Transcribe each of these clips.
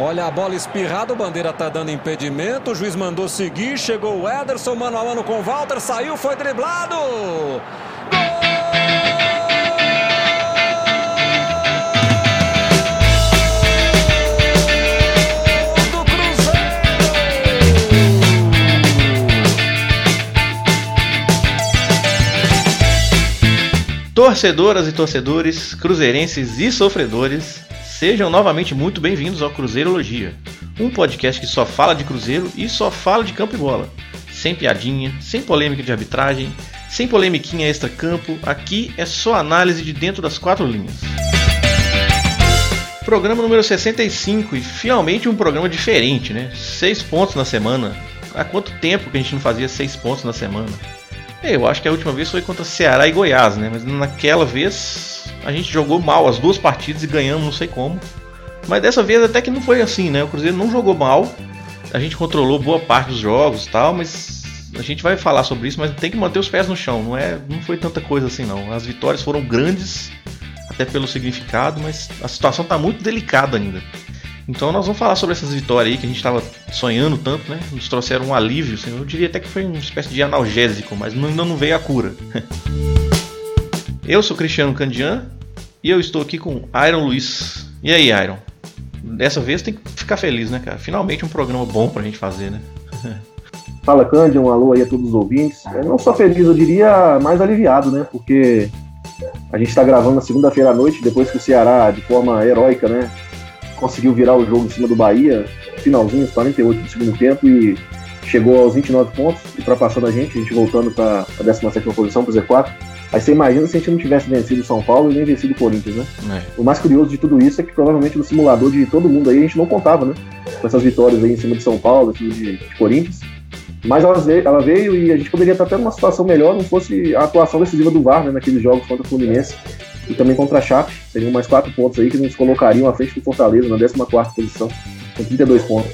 Olha a bola espirrada, o Bandeira tá dando impedimento, o juiz mandou seguir, chegou o Ederson, mano a mano com o Walter, saiu, foi driblado. Torcedoras e torcedores, cruzeirenses e sofredores, sejam novamente muito bem-vindos ao Cruzeirologia, um podcast que só fala de Cruzeiro e só fala de campo e bola. Sem piadinha, sem polêmica de arbitragem, sem polemiquinha extra-campo, aqui é só análise de dentro das quatro linhas. Programa número 65 e finalmente um programa diferente, né? Seis pontos na semana. Há quanto tempo que a gente não fazia seis pontos na semana? É, Eu acho que a última vez foi contra Ceará e Goiás, né? Mas naquela vez a gente jogou mal as duas partidas e ganhamos, não sei como. Mas dessa vez até que não foi assim, né? O Cruzeiro não jogou mal. A gente controlou boa parte dos jogos e tal, mas a gente vai falar sobre isso, mas tem que manter os pés no chão. Não é, não foi tanta coisa assim não. As vitórias foram grandes, até pelo significado, mas a situação está muito delicada ainda. Então nós vamos falar sobre essas vitórias aí que a gente estava sonhando tanto, né? Nos trouxeram um alívio, assim, eu diria até que foi uma espécie de analgésico, mas ainda não veio a cura. eu sou Cristiano Candian e eu estou aqui com Iron Luiz. E aí, Iron? Dessa vez tem que ficar feliz, né, cara? Finalmente um programa bom pra gente fazer, né? Fala Cândido, um alô aí a todos os ouvintes. Eu não só feliz, eu diria mais aliviado, né? Porque a gente está gravando na segunda-feira à noite, depois que o Ceará, de forma heróica, né? Conseguiu virar o jogo em cima do Bahia, finalzinho, os 48 do segundo tempo, e chegou aos 29 pontos, ultrapassando a gente, a gente voltando para a 17 posição, para o Z4. Aí você imagina se a gente não tivesse vencido o São Paulo e nem vencido o Corinthians, né? É. O mais curioso de tudo isso é que provavelmente no simulador de todo mundo aí a gente não contava, né? Com essas vitórias aí em cima de São Paulo, em cima de, de Corinthians. Mas ela veio, ela veio e a gente poderia estar até numa situação melhor não fosse a atuação decisiva do VAR, né? Naqueles jogos contra o Fluminense e também contra a Chape. Seriam mais quatro pontos aí que nos colocariam à frente do Fortaleza, na 14 posição, com 32 pontos.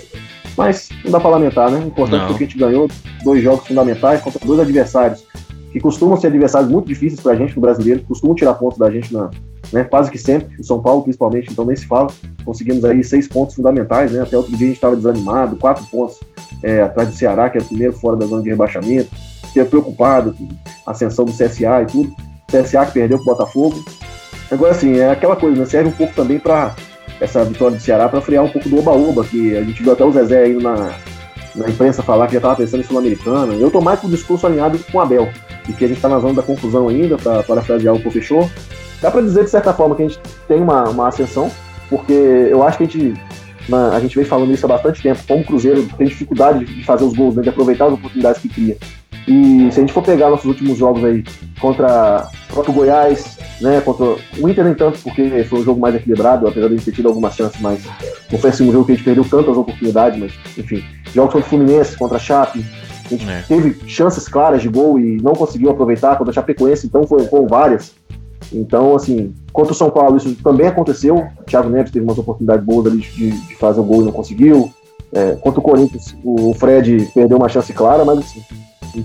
Mas não dá para lamentar, né? O importante Não. foi que a gente ganhou dois jogos fundamentais contra dois adversários que costumam ser adversários muito difíceis pra gente no brasileiro, que costumam tirar pontos da gente na, né, quase que sempre, o São Paulo principalmente, então nem se fala. Conseguimos aí seis pontos fundamentais, né? Até outro dia a gente estava desanimado, quatro pontos é, atrás do Ceará, que é o primeiro fora da zona de rebaixamento, fiquei preocupado com a ascensão do CSA e tudo. CSA que perdeu pro Botafogo. Agora assim, é aquela coisa, né? Serve um pouco também para essa vitória do Ceará para frear um pouco do oba-oba, que a gente viu até o Zezé aí na, na imprensa falar que já estava pensando em Sul-Americana. Eu tô mais com o discurso alinhado com o Abel, e que a gente está na zona da confusão ainda, para parafrasear o professor. Dá para dizer, de certa forma, que a gente tem uma, uma ascensão, porque eu acho que a gente, a gente vem falando isso há bastante tempo, como o Cruzeiro tem dificuldade de fazer os gols, né, de aproveitar as oportunidades que cria. E se a gente for pegar nossos últimos jogos aí contra o Goiás, né, contra o Inter nem tanto, porque foi um jogo mais equilibrado, apesar de a gente ter tido algumas chances, mas não foi assim um jogo que a gente perdeu tantas oportunidades, mas enfim. Jogos contra o Fluminense, contra a Chape, a gente É. teve chances claras de gol e não conseguiu aproveitar, contra a Chapecoense, então foram, foram várias. Então, assim, contra o São Paulo isso também aconteceu, o Thiago Neves teve umas oportunidades boas ali de, de fazer o gol e não conseguiu. É, contra o Corinthians, o Fred perdeu uma chance clara, mas assim,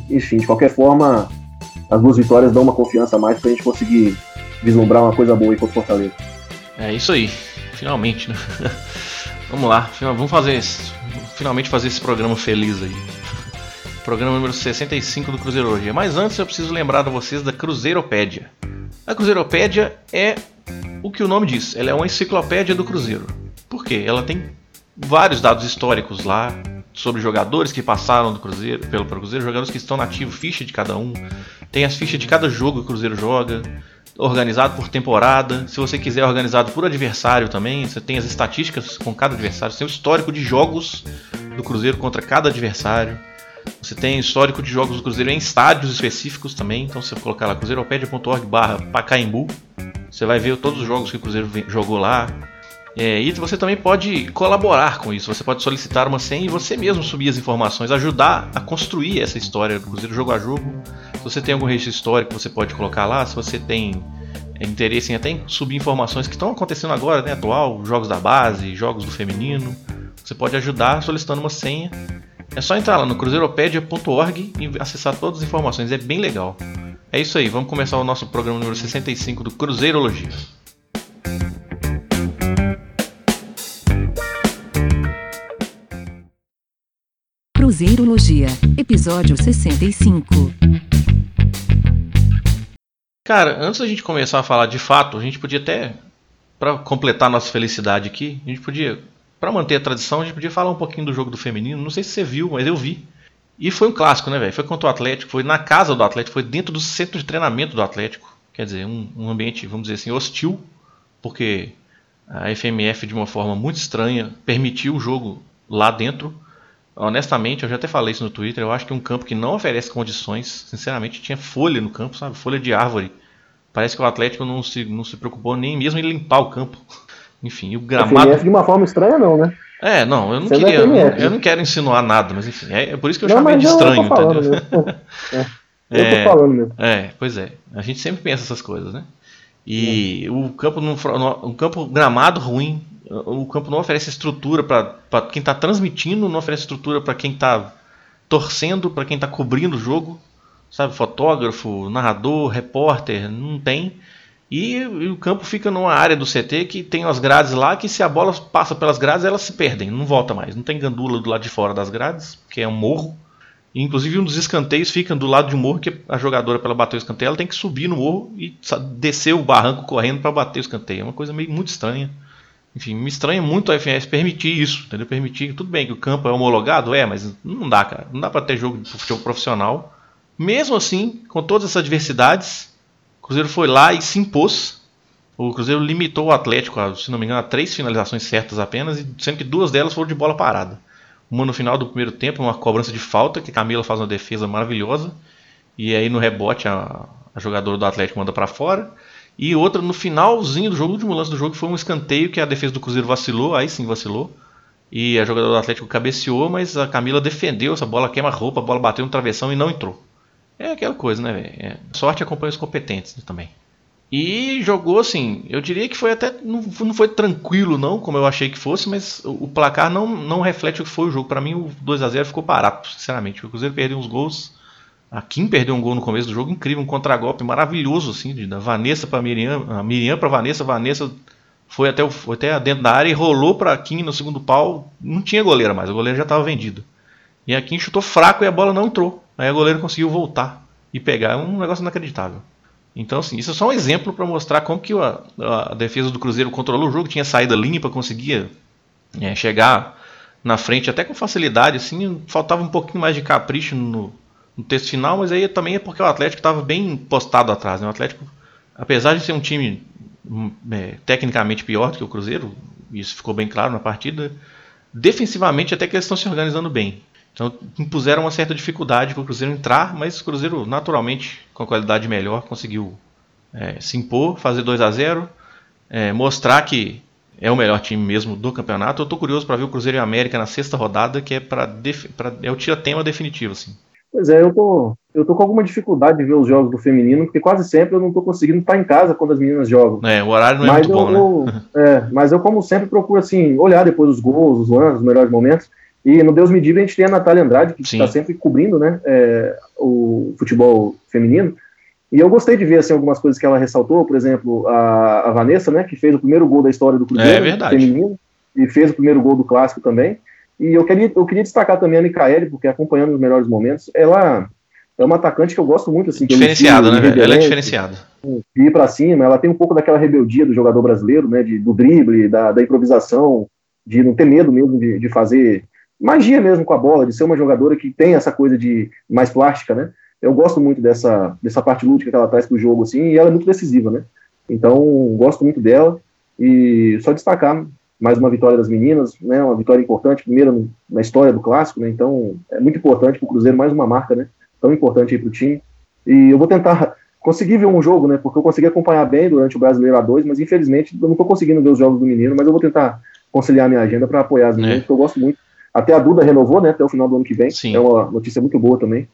enfim, de qualquer forma, as duas vitórias dão uma confiança a mais pra gente conseguir vislumbrar uma coisa boa aí contra o Fortaleza. É isso aí, finalmente, né? Vamos lá, vamos fazer finalmente fazer esse programa feliz aí. Programa número 65 do Cruzeirologia. Mas antes eu preciso lembrar a vocês da Cruzeiropédia. A Cruzeiropédia é o que o nome diz, ela é uma enciclopédia do Cruzeiro. Por quê? Ela tem vários dados históricos lá sobre jogadores que passaram do Cruzeiro, pelo Cruzeiro, jogadores que estão na ativa, ficha de cada um. Tem as fichas de cada jogo que o Cruzeiro joga, organizado por temporada. Se você quiser organizado por adversário também, você tem as estatísticas com cada adversário, você tem o histórico de jogos do Cruzeiro contra cada adversário. Você tem histórico de jogos do Cruzeiro em estádios específicos também. Então se você colocar lá cruzeiropédia.org barra Pacaembu, você vai ver todos os jogos que o Cruzeiro jogou lá. É, e você também pode colaborar com isso. Você pode solicitar uma senha e você mesmo subir as informações, ajudar a construir essa história do Cruzeiro jogo a jogo. Se você tem algum registro histórico, você pode colocar lá. Se você tem é, interesse em até subir informações que estão acontecendo agora, né, atual, jogos da base, jogos do feminino, você pode ajudar solicitando uma senha. É só entrar lá no cruzeiropedia.org e acessar todas as informações, é bem legal. É isso aí, vamos começar o nosso programa número 65 do Cruzeirologia. Cruzeirologia, episódio 65. Cara, antes da gente começar a falar de fato, a gente podia até, para completar nossa felicidade aqui, a gente podia, para manter a tradição, a gente podia falar um pouquinho do jogo do feminino. Não sei se você viu, mas eu vi. E foi um clássico, né, velho? Foi contra o Atlético, foi na casa do Atlético, foi dentro do centro de treinamento do Atlético. Quer dizer, um, um ambiente, vamos dizer assim, hostil, porque a FMF, de uma forma muito estranha, permitiu o jogo lá dentro. Honestamente, eu já até falei isso no Twitter, eu acho que um campo que não oferece condições, sinceramente, tinha folha no campo, sabe? Folha de árvore. Parece que o Atlético não se, não se preocupou nem mesmo em limpar o campo. Enfim, o gramado. FMF de uma forma estranha, não, né? É, não, eu não Sendo queria. Eu, eu, não quero insinuar nada, mas enfim, é, é por isso que eu não, chamei de estranho, entendeu? é, eu tô é, falando mesmo. É, pois é. A gente sempre pensa essas coisas, né? E é. o campo no, um campo gramado ruim, o campo não oferece estrutura para quem está transmitindo, não oferece estrutura para quem está torcendo, para quem está cobrindo o jogo, sabe? Fotógrafo, narrador, repórter, não tem. E, e, o campo fica numa área do CT que tem as grades lá que se a bola passa pelas grades elas se perdem, não volta mais. Não tem gandula do lado de fora das grades, que é um morro. E, inclusive um dos escanteios fica do lado de um morro que a jogadora para bater o escanteio ela tem que subir no morro e descer o barranco correndo para bater o escanteio. É uma coisa meio muito estranha. Enfim, me estranha muito a FNS permitir isso, entendeu? Permitir, tudo bem que o campo é homologado, é, mas não dá, cara. Não dá para ter jogo de futebol profissional. Mesmo assim, com todas essas adversidades, Cruzeiro foi lá e se impôs. O Cruzeiro limitou o Atlético, a, se não me engano, a três finalizações certas apenas, sendo que duas delas foram de bola parada. Uma no final do primeiro tempo, uma cobrança de falta, que a Camila faz uma defesa maravilhosa. E aí no rebote a, a jogadora do Atlético manda para fora. E outra no finalzinho do jogo, o último lance do jogo, foi um escanteio que a defesa do Cruzeiro vacilou, aí sim vacilou. E a jogadora do Atlético cabeceou, mas a Camila defendeu essa bola, queima-roupa, a bola bateu no travessão e não entrou. É aquela coisa, né, velho? É. Sorte acompanha os competentes né, também. E jogou assim, eu diria que foi até. Não, não foi tranquilo, não, como eu achei que fosse, mas o, o placar não, não reflete o que foi o jogo. Para mim, o 2 a 0 ficou barato, sinceramente. O Cruzeiro perdeu uns gols. A Kim perdeu um gol no começo do jogo, incrível, um contragolpe maravilhoso, assim, da Vanessa para Miriam, a Miriam para Vanessa, Vanessa foi até, o, foi até dentro da área e rolou para Kim no segundo pau. Não tinha goleiro mais, o goleiro já estava vendido. E a Kim chutou fraco e a bola não entrou. Aí o goleiro conseguiu voltar e pegar. É um negócio inacreditável. Então, assim, isso é só um exemplo para mostrar como que a, a, defesa do Cruzeiro controlou o jogo, tinha saída limpa, conseguia é, chegar na frente até com facilidade, assim, faltava um pouquinho mais de capricho no, no texto final, mas aí também é porque o Atlético estava bem postado atrás. Né? O Atlético, apesar de ser um time hum, é, tecnicamente pior do que o Cruzeiro, isso ficou bem claro na partida, defensivamente até que eles estão se organizando bem. Então impuseram uma certa dificuldade para o Cruzeiro entrar, mas o Cruzeiro, naturalmente, com a qualidade melhor, conseguiu é, se impor, fazer 2 a 0 é, mostrar que é o melhor time mesmo do campeonato. Eu estou curioso para ver o Cruzeiro e América na sexta rodada, que é, para é o tira-tema definitivo. Assim. Pois é, eu tô, eu tô com alguma dificuldade de ver os jogos do feminino, porque quase sempre eu não tô conseguindo estar em casa quando as meninas jogam. É, o horário não é mas muito eu, bom, né? É, mas eu, como sempre, procuro assim, olhar depois os gols, os lances, os melhores momentos. E no Deus Me Livre a gente tem a Natália Andrade, que está sempre cobrindo né, é, o futebol feminino. E eu gostei de ver assim, algumas coisas que ela ressaltou, por exemplo, a, a Vanessa, né, que fez o primeiro gol da história do Cruzeiro é feminino, e fez o primeiro gol do clássico também. E eu queria, eu queria destacar também a Micaele, porque acompanhando os melhores momentos, ela é uma atacante que eu gosto muito. Assim, diferenciada, né? Ela é diferenciada. De ir para cima, ela tem um pouco daquela rebeldia do jogador brasileiro, né? De, do drible, da, da improvisação, de não ter medo mesmo de, de fazer magia mesmo com a bola, de ser uma jogadora que tem essa coisa de mais plástica, né? Eu gosto muito dessa, dessa parte lúdica que ela traz pro jogo, assim, e ela é muito decisiva, né? Então, gosto muito dela. E só destacar mais uma vitória das meninas, né? Uma vitória importante, primeira na história do clássico, né? Então, é muito importante para o Cruzeiro, mais uma marca, né? Tão importante aí para o time. E eu vou tentar conseguir ver um jogo, né? Porque eu consegui acompanhar bem durante o Brasileiro A2, mas infelizmente eu não estou conseguindo ver os jogos do menino, mas eu vou tentar conciliar minha agenda para apoiar as meninas, é. porque eu gosto muito até a Duda renovou, né? Até o final do ano que vem. Sim. É uma notícia muito boa também.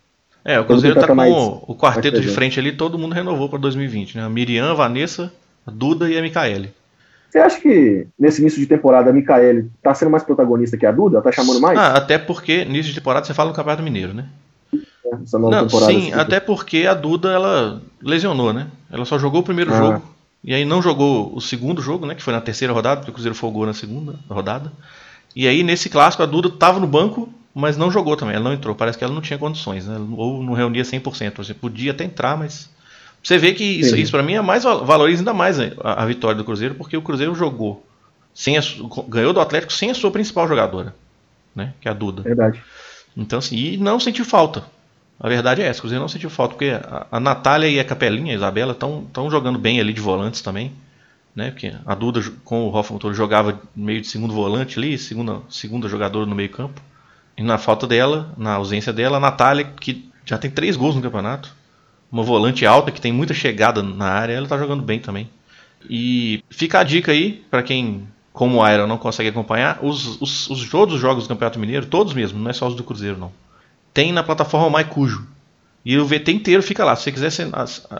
É, o Cruzeiro tá com mais, o quarteto de frente ali, todo mundo renovou para 2020, né? A Miriam, a Vanessa, a Duda e a Micaele. Você acha que nesse início de temporada a Micaele tá sendo mais protagonista que a Duda? Tá chamando mais? Ah, até porque início de temporada você fala no Campeonato Mineiro, né? Essa nova não, temporada. Sim, até porque a Duda ela lesionou, né? Ela só jogou o primeiro ah. jogo e aí não jogou o segundo jogo, né? Que foi na terceira rodada, porque o Cruzeiro folgou na segunda rodada. E aí, nesse clássico, a Duda estava no banco mas não jogou também, ela não entrou. Parece que ela não tinha condições, né? ou não reunia 100%. Você podia até entrar, mas. Você vê que isso, isso para mim é mais valoriza ainda mais a, a, vitória do Cruzeiro, porque o Cruzeiro jogou, sem a, ganhou do Atlético sem a sua principal jogadora, né? Que é a Duda. Verdade. Então, assim, e não sentiu falta. A verdade é essa, o Cruzeiro não sentiu falta, porque a, a Natália e a Capelinha, a Isabela, estão jogando bem ali de volantes também. Né, porque a Duda com o Hoffman todo jogava meio de segundo volante ali, segunda, segunda jogadora no meio campo. E na falta dela, na ausência dela, a Natália, que já tem três gols no campeonato, uma volante alta que tem muita chegada na área, ela está jogando bem também. E fica a dica aí, para quem, como o Iron, não consegue acompanhar, os, os, os, todos os jogos do Campeonato Mineiro, todos mesmo, não é só os do Cruzeiro não tem na plataforma MyCujo. E o VT inteiro fica lá. Se você quiser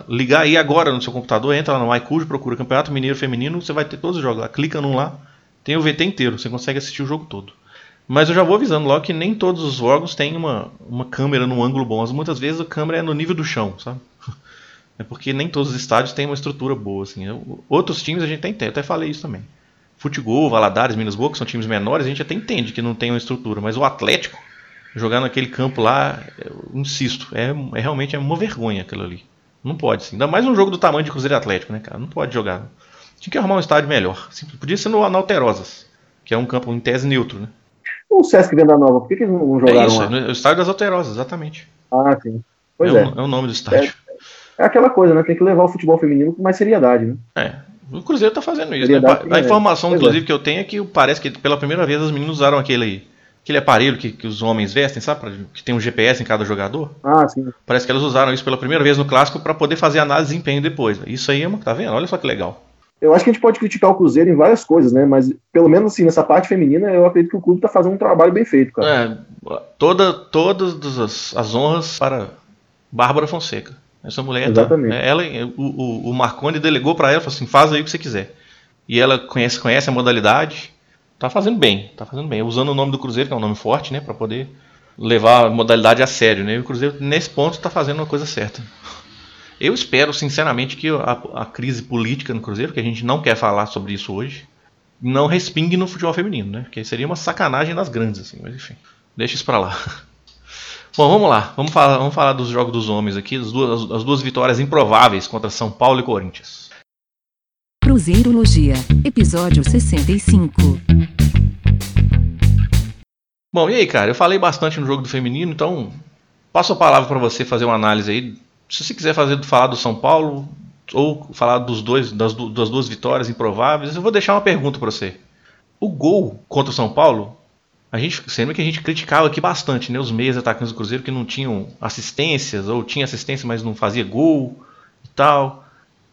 ligar aí agora no seu computador, entra lá no MyCujo, procura Campeonato Mineiro Feminino, você vai ter todos os jogos lá. Clica num lá, tem o VT inteiro, você consegue assistir o jogo todo. Mas eu já vou avisando logo que nem todos os jogos têm uma, uma câmera num ângulo bom. Muitas vezes a câmera é no nível do chão, sabe? É porque nem todos os estádios têm uma estrutura boa. Assim. Outros times a gente tem, até falei isso também. Futebol, Valadares, Minas Boa, que são times menores, a gente até entende que não tem uma estrutura. Mas o Atlético, jogar naquele campo lá, insisto, é, é realmente é uma vergonha aquilo ali. Não pode, sim. Ainda mais um jogo do tamanho de Cruzeiro Atlético, né, cara? Não pode jogar. Tinha que arrumar um estádio melhor. Podia ser no Alterosas, que é um campo em tese neutro, né? O Sesc Venda Nova, por que, que eles não jogaram é isso, lá? É o estádio das Alterosas, exatamente. Ah, sim. Pois é. É, o, é o nome do estádio. É, é, aquela coisa, né? Tem que levar o futebol feminino com mais seriedade, né? É. O Cruzeiro tá fazendo isso. Né? A, a informação, inclusive, é. que eu tenho é que parece que pela primeira vez as meninas usaram aquele aquele aparelho que, que os homens vestem, sabe? Que tem um GPS em cada jogador. Ah, sim. Parece que elas usaram isso pela primeira vez no clássico para poder fazer análise de desempenho depois. Isso aí é uma. Tá vendo? Olha só que legal. Eu acho que a gente pode criticar o Cruzeiro em várias coisas, né? Mas pelo menos assim, nessa parte feminina, eu acredito que o clube tá fazendo um trabalho bem feito, cara. É, toda, todas as, as honras para Bárbara Fonseca. Essa mulher, tá, Exatamente. Tá, ela, o, o Marconi delegou para ela, falou assim, faz aí o que você quiser. E ela conhece, conhece a modalidade, tá fazendo bem, tá fazendo bem. Usando o nome do Cruzeiro, que é um nome forte, né, para poder levar a modalidade a sério, né? E o Cruzeiro nesse ponto está fazendo uma coisa certa. Eu espero sinceramente que a, a, crise política no Cruzeiro, que a gente não quer falar sobre isso hoje, não respingue no futebol feminino, né? Porque seria uma sacanagem das grandes, assim. Mas enfim, deixa isso para lá. Bom, vamos lá. Vamos falar, vamos falar dos jogos dos homens aqui, as duas, as duas vitórias improváveis contra São Paulo e Corinthians. Cruzeirologia, episódio 65. Bom, e aí, cara? Eu falei bastante no jogo do feminino, então passo a palavra para você fazer uma análise aí. Se você quiser fazer falar do São Paulo ou falar dos dois das, das duas vitórias improváveis, eu vou deixar uma pergunta para você. O gol contra o São Paulo, a gente sempre que a gente criticava aqui bastante, né? Os meias atacantes do Cruzeiro que não tinham assistências ou tinha assistência, mas não fazia gol e tal.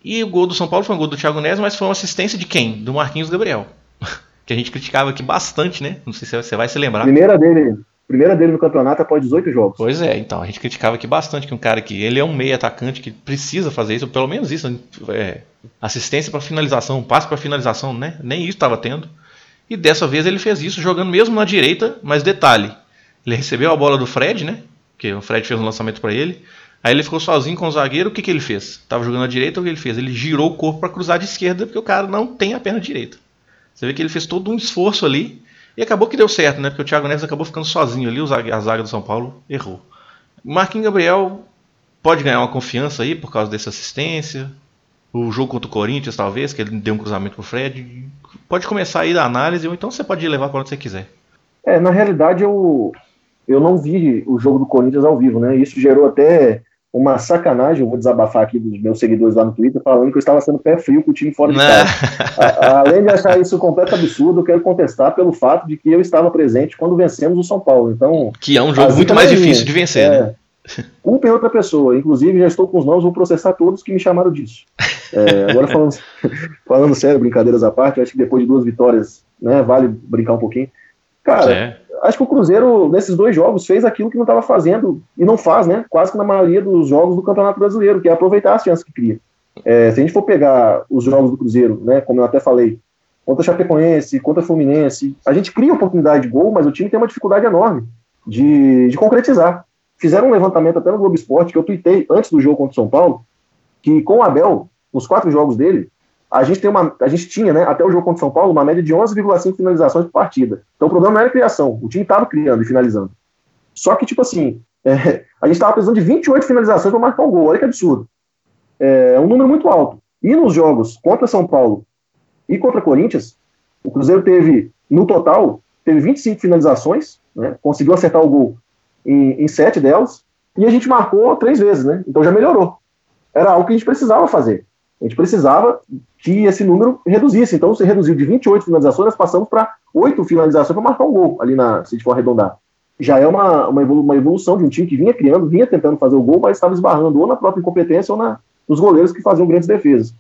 E o gol do São Paulo foi um gol do Thiago Neves, mas foi uma assistência de quem? Do Marquinhos Gabriel. que a gente criticava aqui bastante, né? Não sei se você vai se lembrar. Primeira dele, primeira dele no campeonato após 18 jogos. Pois é, então, a gente criticava aqui bastante que um cara que ele é um meio atacante que precisa fazer isso, pelo menos isso, é, assistência para finalização, passe para finalização, né? Nem isso estava tendo. E dessa vez ele fez isso jogando mesmo na direita, mas detalhe, ele recebeu a bola do Fred, né? Que o Fred fez um lançamento para ele. Aí ele ficou sozinho com o zagueiro, o que, que ele fez? Tava jogando à direita, o que ele fez? Ele girou o corpo para cruzar de esquerda, porque o cara não tem a perna direita. Você vê que ele fez todo um esforço ali, e acabou que deu certo, né? Porque o Thiago Neves acabou ficando sozinho ali, a zaga do São Paulo errou. Marquinhos Gabriel pode ganhar uma confiança aí por causa dessa assistência. O jogo contra o Corinthians, talvez, que ele deu um cruzamento pro Fred. Pode começar aí da análise, ou então você pode levar para onde você quiser. É, na realidade eu, eu não vi o jogo do Corinthians ao vivo, né? Isso gerou até uma sacanagem, eu vou desabafar aqui dos meus seguidores lá no Twitter, falando que eu estava sendo pé frio com o time fora de casa. além de achar isso completo absurdo, eu quero contestar pelo fato de que eu estava presente quando vencemos o São Paulo. Então, que é um jogo muito mais difícil de vencer, né? é, né? Culpem outra pessoa. Inclusive, já estou com os nomes, vou processar todos que me chamaram disso. É, agora, falando, falando sério, brincadeiras à parte, acho que depois de duas vitórias, né, vale brincar um pouquinho. Cara, é acho que o Cruzeiro, nesses dois jogos, fez aquilo que não estava fazendo, e não faz, né? Quase que na maioria dos jogos do Campeonato Brasileiro, que é aproveitar as chances que cria. É, se a gente for pegar os jogos do Cruzeiro, né, como eu até falei, contra Chapecoense, contra Fluminense, a gente cria oportunidade de gol, mas o time tem uma dificuldade enorme de, de concretizar. Fizeram um levantamento até no Globo Esporte, que eu tuitei antes do jogo contra o São Paulo, que com o Abel, nos quatro jogos dele, a gente, tem uma, a gente tinha, né, até o jogo contra o São Paulo, uma média de 11,5 finalizações por partida. Então o problema não era criação, o time estava criando e finalizando. Só que, tipo assim, é, a gente estava precisando de 28 finalizações para marcar um gol. Olha que absurdo. É um número muito alto. E nos jogos contra São Paulo e contra Corinthians, o Cruzeiro teve, no total, teve 25 finalizações, né, conseguiu acertar o gol em, sete delas, e a gente marcou três vezes, né? Então já melhorou. Era algo que a gente precisava fazer. A gente precisava que esse número reduzisse. Então, se reduziu de 28 finalizações, nós passamos para 8 finalizações para marcar um gol ali na, se a gente for arredondar. Já é uma, uma evolução de um time que vinha criando, vinha tentando fazer o gol, mas estava esbarrando ou na própria incompetência ou na, nos goleiros que faziam grandes defesas.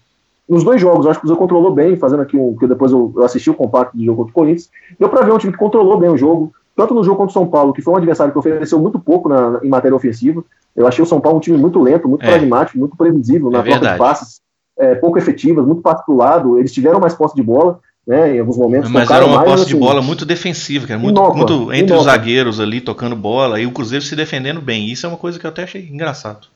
Nos dois jogos, acho que o Cruzeiro controlou bem, fazendo aqui um. que depois eu, eu assisti o compacto do jogo contra o Corinthians. Deu para ver um time que controlou bem o jogo, tanto no jogo contra o São Paulo, que foi um adversário que ofereceu muito pouco na, em matéria ofensiva. Eu achei o São Paulo um time muito lento, muito é. pragmático, muito previsível é na troca de passes, é, pouco efetivas, muito passe pro lado. Eles tiveram mais posse de bola, né, em alguns momentos. Mas era uma mais, posse assim, de bola muito defensiva, cara, muito, muito entre os zagueiros ali tocando bola e o Cruzeiro se defendendo bem. Isso é uma coisa que eu até achei engraçado.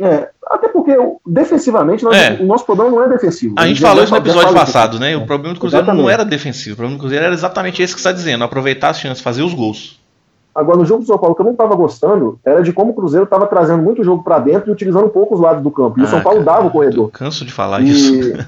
É, até porque defensivamente nós, é. o nosso problema não é defensivo. A gente falou isso no episódio passado, né? O problema do Cruzeiro Exatamente. não era defensivo. O problema do Cruzeiro era exatamente esse que você está dizendo: aproveitar as chances, fazer os gols. Agora, no jogo do São Paulo, que eu não estava gostando era de como o Cruzeiro estava trazendo muito jogo para dentro e utilizando poucos lados do campo. E ah, o São Paulo cara, dava o corredor. canso de falar e... isso.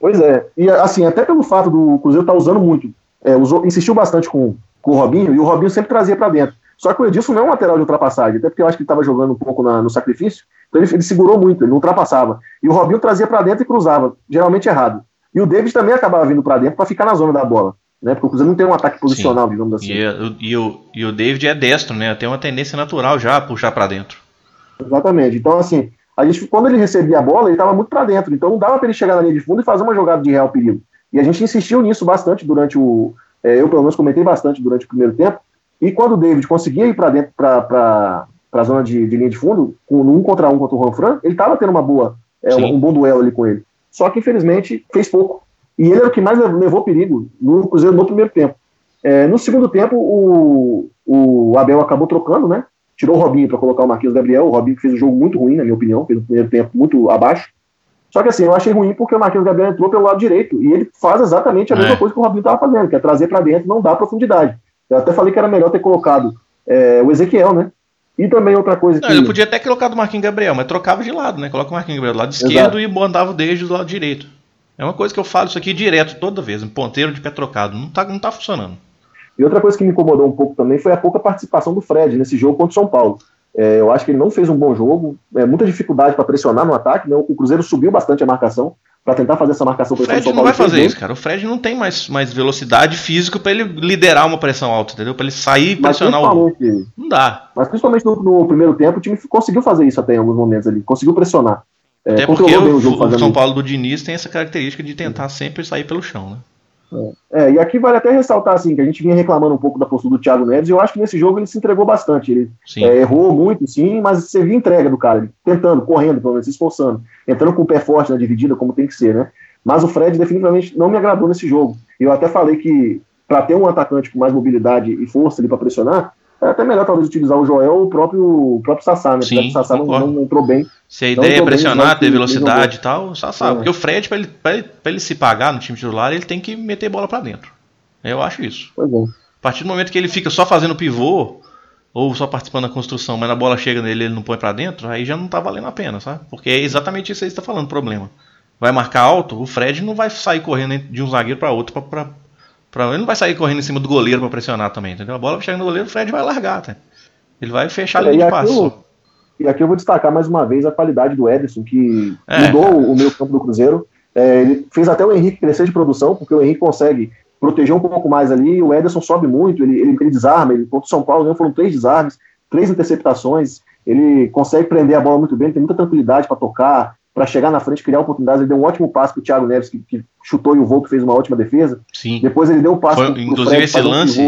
pois é. E assim, até pelo fato do Cruzeiro estar tá usando muito, é, usou, insistiu bastante com, com o Robinho, e o Robinho sempre trazia para dentro. Só que o Edilson não é um lateral de ultrapassagem, até porque eu acho que ele estava jogando um pouco na, no sacrifício, então ele, ele, segurou muito, ele não ultrapassava. E o Robinho trazia para dentro e cruzava, geralmente errado. E o David também acabava vindo para dentro para ficar na zona da bola. Né, porque o Cruzeiro não tem um ataque posicional, Sim. digamos assim. E, e, o, e o David é destro, né? Tem uma tendência natural já a puxar para dentro. Exatamente. Então, assim, a gente, quando ele recebia a bola, ele estava muito para dentro. Então não dava para ele chegar na linha de fundo e fazer uma jogada de real perigo. E a gente insistiu nisso bastante durante o. É, eu, pelo menos, comentei bastante durante o primeiro tempo. E quando o David conseguia ir para dentro, para a zona de, de, linha de fundo, com um contra um contra o Juan ele estava tendo uma boa, é, um, um, bom duelo ali com ele. Só que, infelizmente, fez pouco. E ele era o que mais levou perigo no Cruzeiro no primeiro tempo. É, no segundo tempo, o, o Abel acabou trocando, né? Tirou o Robinho para colocar o Marquinhos Gabriel. O Robinho fez um jogo muito ruim, na minha opinião, fez o primeiro tempo muito abaixo. Só que assim, eu achei ruim porque o Marquinhos Gabriel entrou pelo lado direito e ele faz exatamente a mesma é. coisa que o Robinho estava fazendo, que é trazer para dentro, não dá profundidade. Eu até falei que era melhor ter colocado é, o Ezequiel, né? E também outra coisa não, que. Ele podia até ter colocado o Marquinhos Gabriel, mas trocava de lado, né? Coloca o Marquinhos Gabriel do lado esquerdo Exato. e mandava o Desde do lado direito. É uma coisa que eu falo isso aqui direto toda vez, um ponteiro de pé trocado. Não tá, não tá funcionando. E outra coisa que me incomodou um pouco também foi a pouca participação do Fred nesse jogo contra o São Paulo. É, eu acho que ele não fez um bom jogo, é, muita dificuldade para pressionar no ataque. Né? O Cruzeiro subiu bastante a marcação, para tentar fazer essa marcação. O Fred não vai fazer isso, cara. O Fred não tem mais, mais velocidade física para ele liderar uma pressão alta, entendeu? Para ele sair e pressionar o. Não dá. Mas principalmente no, no, primeiro tempo, o time conseguiu fazer isso até em alguns momentos ali. Conseguiu pressionar. É, até porque o, o, São Paulo do Diniz tem essa característica de tentar sempre sair pelo chão, né? É, e aqui vale até ressaltar assim, que a gente vinha reclamando um pouco da postura do Thiago Neves, e eu acho que nesse jogo ele se entregou bastante. Ele é, errou muito, sim, mas você viu entrega do cara, tentando, correndo, pelo menos, se esforçando, entrando com o pé forte na dividida, como tem que ser, né? Mas o Fred definitivamente não me agradou nesse jogo. Eu até falei que para ter um atacante com mais mobilidade e força ali para pressionar, é até melhor talvez utilizar o Joel ou o próprio, o próprio Sassá, né? Sim, o Sassá não, não, entrou bem. Se a ideia é pressionar, ter velocidade e tal, o Sassá. É. Porque o Fred, para ele, ele, ele se pagar no time titular, ele tem que meter bola para dentro. Eu acho isso. Pois é. A partir do momento que ele fica só fazendo pivô, ou só participando da construção, mas a bola chega nele ele não põe para dentro, aí já não tá valendo a pena, sabe? Porque é exatamente isso aí que você tá falando, o problema vai marcar alto, o Fred não vai sair correndo de um zagueiro para outro para ele não vai sair correndo em cima do goleiro para pressionar também, entendeu? A bola vai chegar no goleiro, o Fred vai largar, tá? Ele vai fechar é, linha de passo. E aqui eu vou destacar mais uma vez a qualidade do Ederson, que é. mudou o meio campo do Cruzeiro. É, ele fez até o Henrique crescer de produção, porque o Henrique consegue proteger um pouco mais ali. O Ederson sobe muito, ele, ele, ele desarma. Ele, contra o São Paulo, foram três desarmes, três interceptações. Ele consegue prender a bola muito bem, tem muita tranquilidade para tocar, para chegar na frente, criar oportunidades. Ele deu um ótimo passe para o Thiago Neves, que, que, chutou e o Volpe fez uma ótima defesa. Sim. Depois ele deu o um passe foi, pro, Inclusive Fred, esse lance,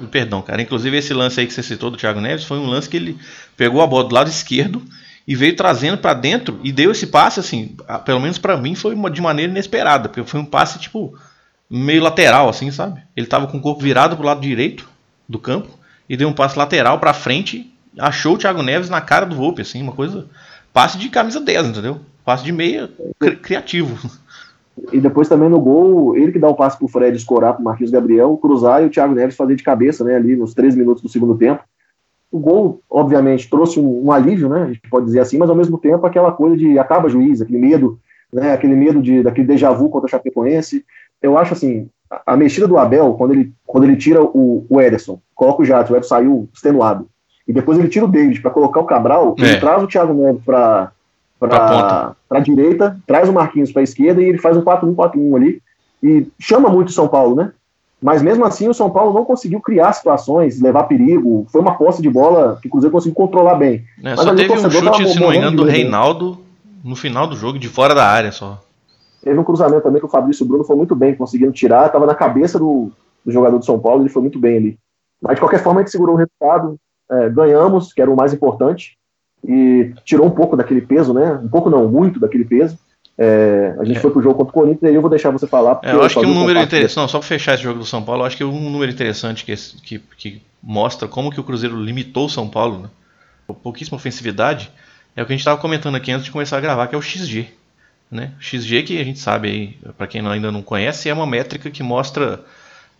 um perdão, cara, inclusive esse lance aí que você citou do Thiago Neves foi um lance que ele pegou a bola do lado esquerdo e veio trazendo para dentro e deu esse passe assim, pelo menos para mim foi uma, de maneira inesperada, porque foi um passe tipo meio lateral assim, sabe? Ele tava com o corpo virado pro lado direito do campo e deu um passe lateral para frente, achou o Thiago Neves na cara do Volpe assim, uma coisa passe de camisa 10, entendeu? Passe de meia cri criativo. E depois também no gol, ele que dá o passe pro Fred escorar pro Marquinhos Gabriel, cruzar e o Thiago Neves fazer de cabeça, né, ali nos três minutos do segundo tempo. O gol, obviamente, trouxe um, um, alívio, né? A gente pode dizer assim, mas ao mesmo tempo aquela coisa de acaba juiz, aquele medo, né? Aquele medo de daquele déjà vu contra o Chapecoense. Eu acho assim, a, a mexida do Abel, quando ele, quando ele tira o, o Ederson, coloca o Jato, o Ederson saiu extenuado, e depois ele tira o David para colocar o Cabral, é. ele traz o Thiago Neves para para a direita, traz o Marquinhos para a esquerda e ele faz um 4-1-4-1 ali e chama muito o São Paulo, né? Mas mesmo assim o São Paulo não conseguiu criar situações, levar perigo. Foi uma posse de bola que o Cruzeiro conseguiu controlar bem. É, só teve um chute, se não me engano, do Reinaldo no final do jogo, de fora da área só. Teve um cruzamento também que o Fabrício Bruno foi muito bem, conseguindo tirar, estava na cabeça do, do, jogador do São Paulo, ele foi muito bem ali. Mas de qualquer forma a gente segurou o resultado, é, ganhamos, que era o mais importante, e tirou um pouco daquele peso, né? Um pouco não, muito daquele peso. É, a gente é. foi pro jogo contra o Corinthians e aí eu vou deixar você falar. É, eu acho que um número interessante, não, só para fechar esse jogo do São Paulo, eu acho que um número interessante que, que, que mostra como que o Cruzeiro limitou o São Paulo, né? pouquíssima ofensividade, é o que a gente estava comentando aqui antes de começar a gravar, que é o XG. Né? O XG que a gente sabe aí, para quem ainda não conhece, é uma métrica que mostra,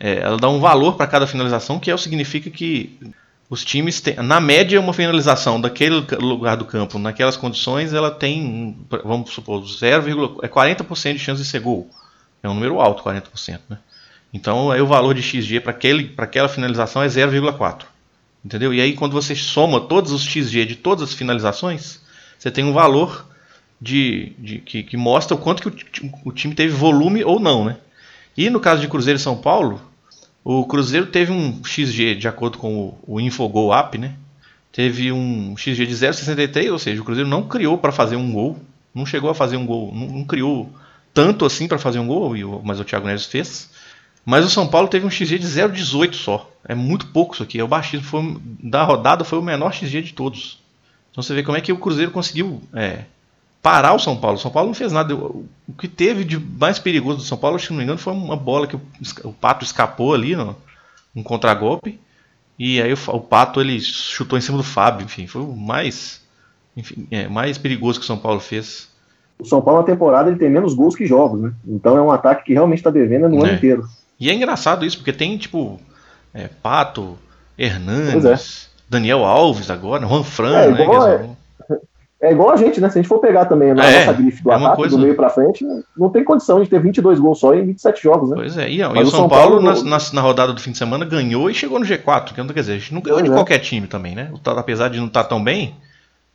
é, ela dá um valor para cada finalização, que é, significa que os times têm, na média, uma finalização daquele lugar do campo, naquelas condições, ela tem, vamos supor, 0, é 40% de chance de ser gol. É um número alto, 40%, né? Então, aí o valor de XG para aquela finalização é 0,4. Entendeu? E aí, quando você soma todos os XG de todas as finalizações, você tem um valor de, de que, que, mostra o quanto que o, o time teve volume ou não, né? E no caso de Cruzeiro e São Paulo, o Cruzeiro teve um XG, de acordo com o, Infogol App, né? Teve um XG de 0,63, ou seja, o Cruzeiro não criou para fazer um gol, não chegou a fazer um gol, não, não criou tanto assim para fazer um gol, mas o Thiago Neves fez. Mas o São Paulo teve um XG de 0,18 só. É muito pouco isso aqui. É o baixismo foi, da rodada foi o menor XG de todos. Então você vê como é que o Cruzeiro conseguiu é, parar o São Paulo. O São Paulo não fez nada. O que teve de mais perigoso do São Paulo, se não me engano, foi uma bola que o, Pato escapou ali, no, um contragolpe. E aí o, o, Pato ele chutou em cima do Fábio. Enfim, foi o mais, enfim, é, mais perigoso que o São Paulo fez. O São Paulo na temporada ele tem menos gols que jogos, né? Então é um ataque que realmente está devendo no é. ano inteiro. E é engraçado isso, porque tem tipo é, Pato, Hernandes, é. Daniel Alves agora, Juan Fran, é, né? É igual a gente, né? Se a gente for pegar também a é, nossa grife do é ataque, coisa... do meio pra frente, não tem condição de ter 22 gols só em 27 jogos, né? Pois é, e, e o São, São Paulo, Paulo na, na, na, rodada do fim de semana ganhou e chegou no G4, que não quer dizer, a gente não ganhou de é. qualquer time também, né? Apesar de não estar tá tão bem,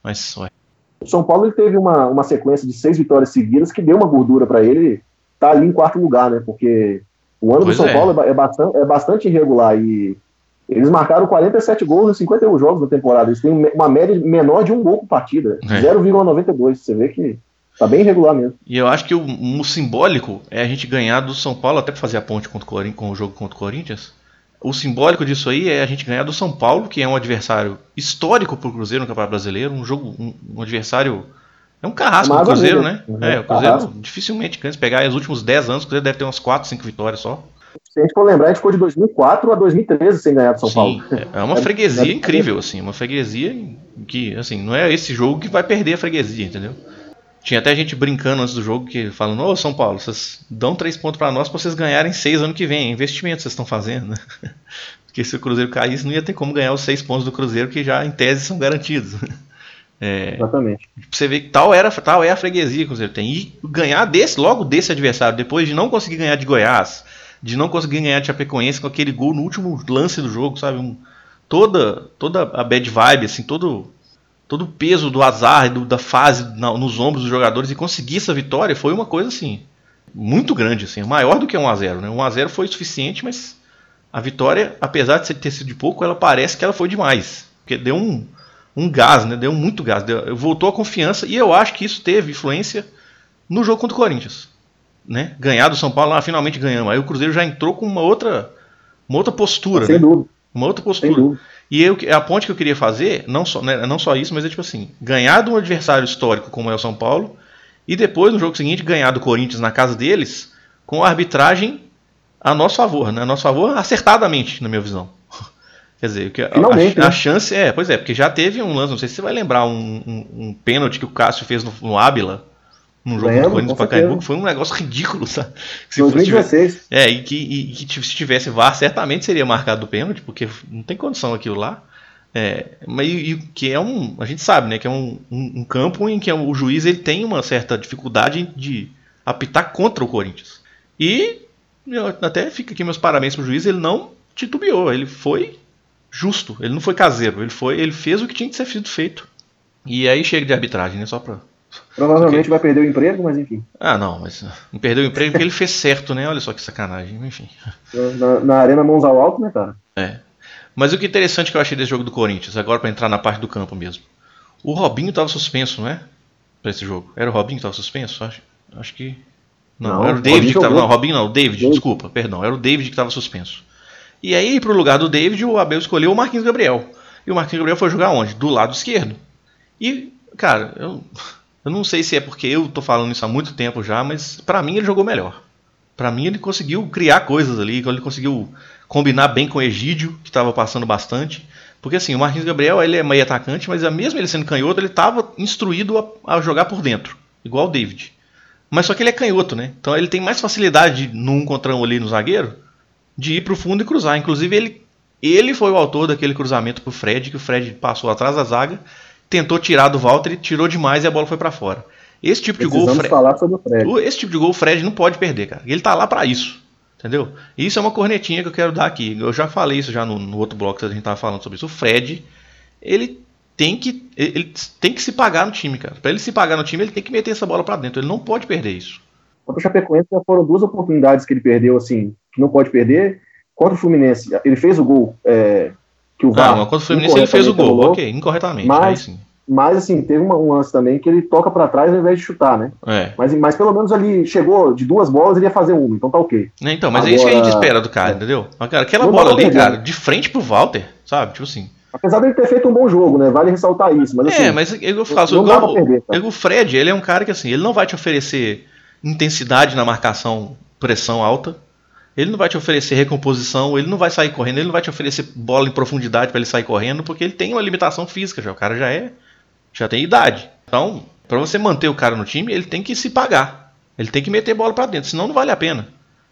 mas... Ué. O São Paulo ele teve uma, uma sequência de seis vitórias seguidas que deu uma gordura para ele tá ali em quarto lugar, né? Porque o ano pois do São é. Paulo é, é, bastante, é bastante irregular e eles marcaram 47 gols em 51 jogos na temporada. Eles têm uma média menor de um gol por partida. É. 0,92. Você vê que tá bem irregular mesmo. E eu acho que o, o simbólico é a gente ganhar do São Paulo, até fazer a ponte contra o, com o jogo contra o Corinthians. O simbólico disso aí é a gente ganhar do São Paulo, que é um adversário histórico para o Cruzeiro no Campeonato Brasileiro. Um jogo, um, um adversário. É um carrasco do Cruzeiro, né? Uhum, é, o Cruzeiro carrasco. dificilmente cansa. Pegar os últimos 10 anos, o Cruzeiro deve ter umas 4, 5 vitórias só. Se a gente for lembrar, a gente ficou de 2004 a 2013 sem ganhar do São Sim, Paulo. É uma freguesia é, incrível, assim, uma freguesia que, assim, não é esse jogo que vai perder a freguesia, entendeu? Tinha até gente brincando antes do jogo que falando: Ô São Paulo, vocês dão três pontos para nós para vocês ganharem seis ano que vem. É investimento vocês estão fazendo, né? Porque se o Cruzeiro caísse, não ia ter como ganhar os seis pontos do Cruzeiro que já em tese são garantidos. É, Exatamente. Você vê que tal, era, tal é a freguesia que o Cruzeiro tem. E ganhar desse, logo desse adversário, depois de não conseguir ganhar de Goiás, de não conseguir ganhar de Chapecoense com aquele gol no último lance do jogo, sabe? Um, toda, toda a bad vibe, assim, todo, todo o peso do azar, do, da fase na, nos ombros dos jogadores e conseguir essa vitória foi uma coisa assim muito grande, assim, maior do que 1 a 0, né? 1 a 0 foi suficiente, mas a vitória, apesar de ter sido de pouco, ela parece que ela foi demais, porque deu um, um gás, né? Deu muito gás, deu, voltou a confiança e eu acho que isso teve influência no jogo contra o Corinthians né, ganhar do São Paulo, ah, finalmente ganhamos. Aí o Cruzeiro já entrou com uma outra, uma outra postura. Sem né? dúvida. Uma outra postura. E eu, a ponte que eu queria fazer, não só, né, não só isso, mas é tipo assim: ganhar de um adversário histórico como é o São Paulo, e depois, no jogo seguinte, ganhar do Corinthians na casa deles, com a arbitragem a nosso favor, né? A nosso favor acertadamente, na minha visão. Quer dizer, que a, a, né? a, chance é, pois é, porque já teve um lance, não sei se você vai lembrar, um, um, um pênalti que o Cássio fez no, no Ábila, num jogo Lembro, do Corinthians Pacaembu, que foi um negócio ridículo, sabe? Se 2016. Tivesse, é, e que, e que se tivesse VAR, certamente seria marcado o pênalti, porque não tem condição aquilo lá. É, mas e, e que é um. A gente sabe, né? Que é um, um, um campo em que o juiz ele tem uma certa dificuldade de apitar contra o Corinthians. E eu até fica aqui meus parabéns pro juiz, ele não titubeou, ele foi justo, ele não foi caseiro, ele foi, ele fez o que tinha que ser feito. E aí chega de arbitragem, né? Só pra. Provavelmente okay. vai perder o emprego, mas enfim. Ah, não, mas não perdeu o emprego porque ele fez certo, né? Olha só que sacanagem, enfim. Na, na Arena Mãos ao Alto, né, cara? É. Mas o que interessante que eu achei desse jogo do Corinthians, agora para entrar na parte do campo mesmo. O Robinho estava suspenso, não é? Pra esse jogo. Era o Robinho que estava suspenso? Acho, acho que. Não, não era o David que estava. Não, Robinho não, o David, David, desculpa, perdão. Era o David que estava suspenso. E aí, pro lugar do David, o Abel escolheu o Marquinhos Gabriel. E o Marquinhos Gabriel foi jogar onde? Do lado esquerdo. E, cara, eu, eu não sei se é porque eu tô falando isso há muito tempo já, mas para mim ele jogou melhor. Para mim ele conseguiu criar coisas ali, ele conseguiu combinar bem com o Egídio, que estava passando bastante. Porque assim, o Marquinhos Gabriel ele é meio atacante, mas mesmo ele sendo canhoto, ele estava instruído a, a, jogar por dentro, igual o David. Mas só que ele é canhoto, né? Então ele tem mais facilidade num contra um ali no zagueiro de ir para o fundo e cruzar. Inclusive ele, ele foi o autor daquele cruzamento para o Fred, que o Fred passou atrás da zaga, tentou tirar do Walter tirou demais e a bola foi para fora. Esse tipo de gol, Fred, falar sobre o Fred. esse tipo de gol o Fred não pode perder, cara. Ele tá lá para isso. Entendeu? Isso é uma cornetinha que eu quero dar aqui. Eu já falei isso já no, no outro bloco que a gente tava falando sobre isso. O Fred, ele tem que ele tem que se pagar no time, cara. Para ele se pagar no time, ele tem que meter essa bola para dentro. Ele não pode perder isso. Contra o Chapecoense foram duas oportunidades que ele perdeu assim, que não pode perder. Contra o Fluminense, ele fez o gol é, que o VAR. Não, contra o Fluminense ele fez o gol, ok, incorretamente. Mas, mas assim, teve uma, um lance também que ele toca para trás ao invés de chutar, né? É. Mas, mas pelo menos ali chegou de duas bolas, ele ia fazer uma, então tá ok. Então, mas Agora, é isso que a gente espera do cara, é. entendeu? Aquela bola ali, cara, de frente pro Walter, sabe? Tipo assim. Apesar dele ter feito um bom jogo, né? Vale ressaltar isso. Mas, assim, é, mas eu faço não igual, perder, tá? o Fred, ele é um cara que assim, ele não vai te oferecer intensidade na marcação, pressão alta. Ele não vai te oferecer recomposição, ele não vai sair correndo, ele não vai te oferecer bola em profundidade para ele sair correndo, porque ele tem uma limitação física, já o cara já é já tem idade. Então, para você manter o cara no time, ele tem que se pagar. Ele tem que meter bola para dentro, senão não vale a pena.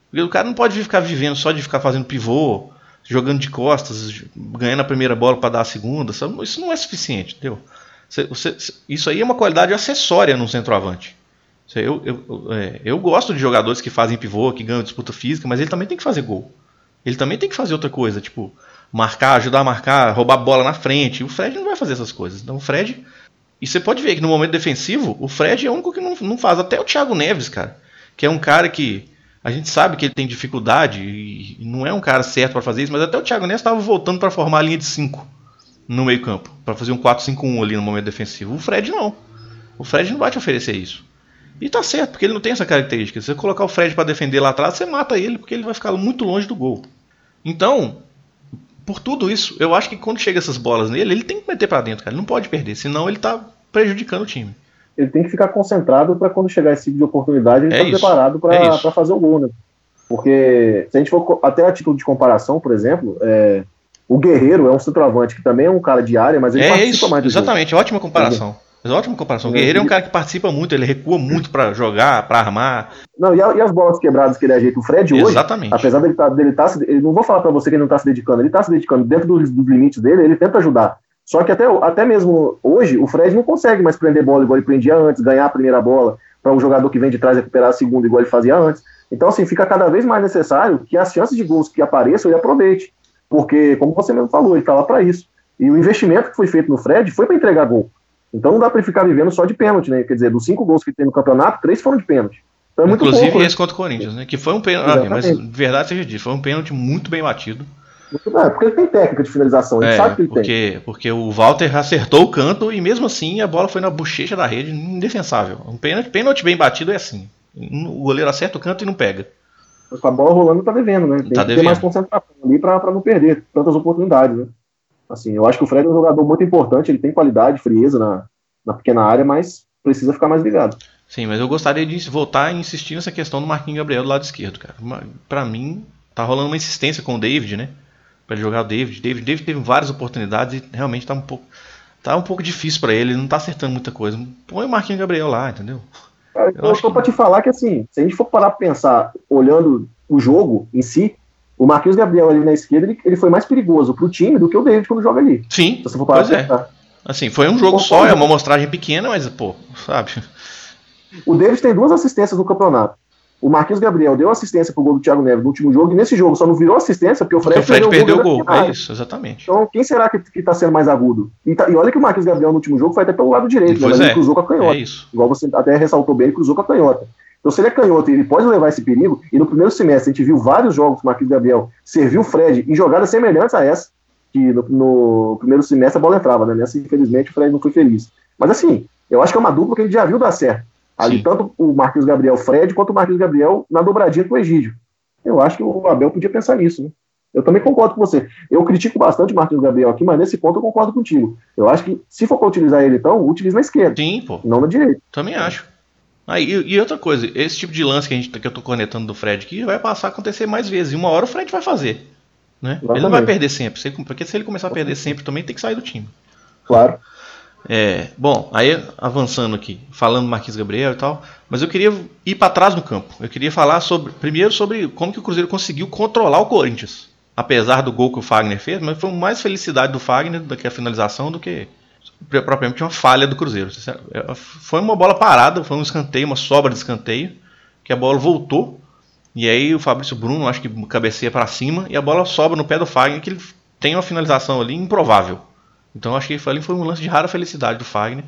Porque o cara não pode ficar vivendo só de ficar fazendo pivô, jogando de costas, ganhando a primeira bola para dar a segunda. Isso não é suficiente, entendeu? Isso aí é uma qualidade acessória no centroavante. Eu, eu, é, eu gosto de jogadores que fazem pivô, que ganham disputa física, mas ele também tem que fazer gol. Ele também tem que fazer outra coisa, tipo, marcar, ajudar a marcar, roubar bola na frente. O Fred não vai fazer essas coisas. Então o Fred e você pode ver que no momento defensivo, o Fred é o único que não, não faz. Até o Thiago Neves, cara. Que é um cara que. A gente sabe que ele tem dificuldade e não é um cara certo para fazer isso, mas até o Thiago Neves estava voltando para formar a linha de 5 no meio-campo, para fazer um 4-5-1 ali no momento defensivo. O Fred não. O Fred não vai te oferecer isso. E tá certo, porque ele não tem essa característica. Se você colocar o Fred para defender lá atrás, você mata ele, porque ele vai ficar muito longe do gol. Então, por tudo isso, eu acho que quando chega essas bolas nele, ele tem que meter para dentro, cara. Ele não pode perder, senão ele tá prejudicando o time. Ele tem que ficar concentrado para quando chegar esse tipo de oportunidade, ele é tá preparado para é fazer o gol, né? Porque se a gente for até a título de comparação, por exemplo, é, o Guerreiro é um centroavante que também é um cara de área, mas ele é participa isso, mais do Exatamente, jogo. ótima comparação. Mas ótima comparação. O Guerreiro é um cara que participa muito, ele recua muito para jogar, para armar. Não, e, a, e, as bolas quebradas que ele ajeita? O Fred hoje, Exatamente. apesar dele tá, dele tá, ele não vou falar para você que ele não tá se dedicando, ele tá se dedicando dentro dos, dos, limites dele, ele tenta ajudar. Só que até, até mesmo hoje, o Fred não consegue mais prender bola igual ele prendia antes, ganhar a primeira bola para um jogador que vem de trás recuperar a segunda igual ele fazia antes. Então, assim, fica cada vez mais necessário que as chances de gols que apareçam ele aproveite. Porque, como você mesmo falou, ele tá lá para isso. E o investimento que foi feito no Fred foi para entregar gol. Então não dá para ele ficar vivendo só de pênalti, né? Quer dizer, dos cinco gols que tem no campeonato, três foram de pênalti. Então é Inclusive pouco, né? esse né? contra o Corinthians, né? Que foi um pênalti. Ah, mas verdade seja dito, foi um pênalti muito bem batido. É, porque ele tem técnica de finalização, ele é, sabe que ele porque, tem. Porque o Walter acertou o canto e mesmo assim a bola foi na bochecha da rede, indefensável. Um pênalti, pênalti bem batido é assim. O goleiro acerta o canto e não pega. Com a bola rolando tá devendo, né? Tem tá que devendo. ter mais concentração ali para não perder tantas oportunidades, né? Assim, eu acho que o Fred é um jogador muito importante, ele tem qualidade, frieza na, na pequena área, mas precisa ficar mais ligado. Sim, mas eu gostaria de voltar a insistir nessa questão do Marquinhos Gabriel do lado esquerdo, cara. Para mim, tá rolando uma insistência com o David, né? Para ele jogar o David. David. David teve várias oportunidades e realmente tá um pouco tá um pouco difícil para ele, ele não tá acertando muita coisa. Põe o Marquinhos Gabriel lá, entendeu? Cara, eu, eu tô que... para te falar que assim, se a gente for parar pra pensar olhando o jogo em si, o Marquinhos Gabriel ali na esquerda, ele, ele foi mais perigoso pro time do que o David quando joga ali. Sim, Se você for pois é. Assim, foi um jogo só, é uma amostragem pequena, mas, pô, sabe? O David tem duas assistências no campeonato. O Marquinhos Gabriel deu assistência pro gol do Thiago Neves no último jogo, e nesse jogo só não virou assistência porque o Fred, porque o Fred perdeu, o gol. É isso, exatamente. Então, quem será que, que tá sendo mais agudo? E, tá, e, olha que o Marquinhos Gabriel no último jogo foi até pelo lado direito, né? mas é. ele cruzou com a canhota. É isso. Igual você até ressaltou bem, ele cruzou com a canhota. Então, se ele é canhoto e ele pode levar esse perigo, e no primeiro semestre a gente viu vários jogos que o Marquinhos Gabriel serviu o Fred em jogadas semelhantes a essa, que no, no, primeiro semestre a bola entrava, né? Nessa, infelizmente, o Fred não foi feliz. Mas assim, eu acho que é uma dupla que a gente já viu dar certo. Ali, Sim. tanto o Marquinhos Gabriel Fred, quanto o Marquinhos Gabriel na dobradinha com o Egídio. Eu acho que o Abel podia pensar nisso, né? Eu também concordo com você. Eu critico bastante o Marquinhos Gabriel aqui, mas nesse ponto eu concordo contigo. Eu acho que se for para utilizar ele, então, utilize na esquerda. Sim, pô. Não na direita. Também acho. Ah, e, e, outra coisa, esse tipo de lance que, a gente, que eu tô conectando do Fred aqui vai passar a acontecer mais vezes. E uma hora o Fred vai fazer. Né? Ele não vai perder sempre. Porque se ele começar a perder sempre, também tem que sair do time. Claro. É, bom, aí avançando aqui, falando do Marquinhos Gabriel e tal, mas eu queria ir para trás no campo. Eu queria falar sobre, primeiro sobre como que o Cruzeiro conseguiu controlar o Corinthians. Apesar do gol que o Fagner fez, mas foi mais felicidade do Fagner do que a finalização do que propriamente uma falha do Cruzeiro. É, foi uma bola parada, foi um escanteio, uma sobra de escanteio, que a bola voltou, e aí o Fabrício Bruno acho que cabeceia para cima, e a bola sobra no pé do Fagner, que ele tem uma finalização ali improvável. Então acho que ali foi um lance de rara felicidade do Fagner.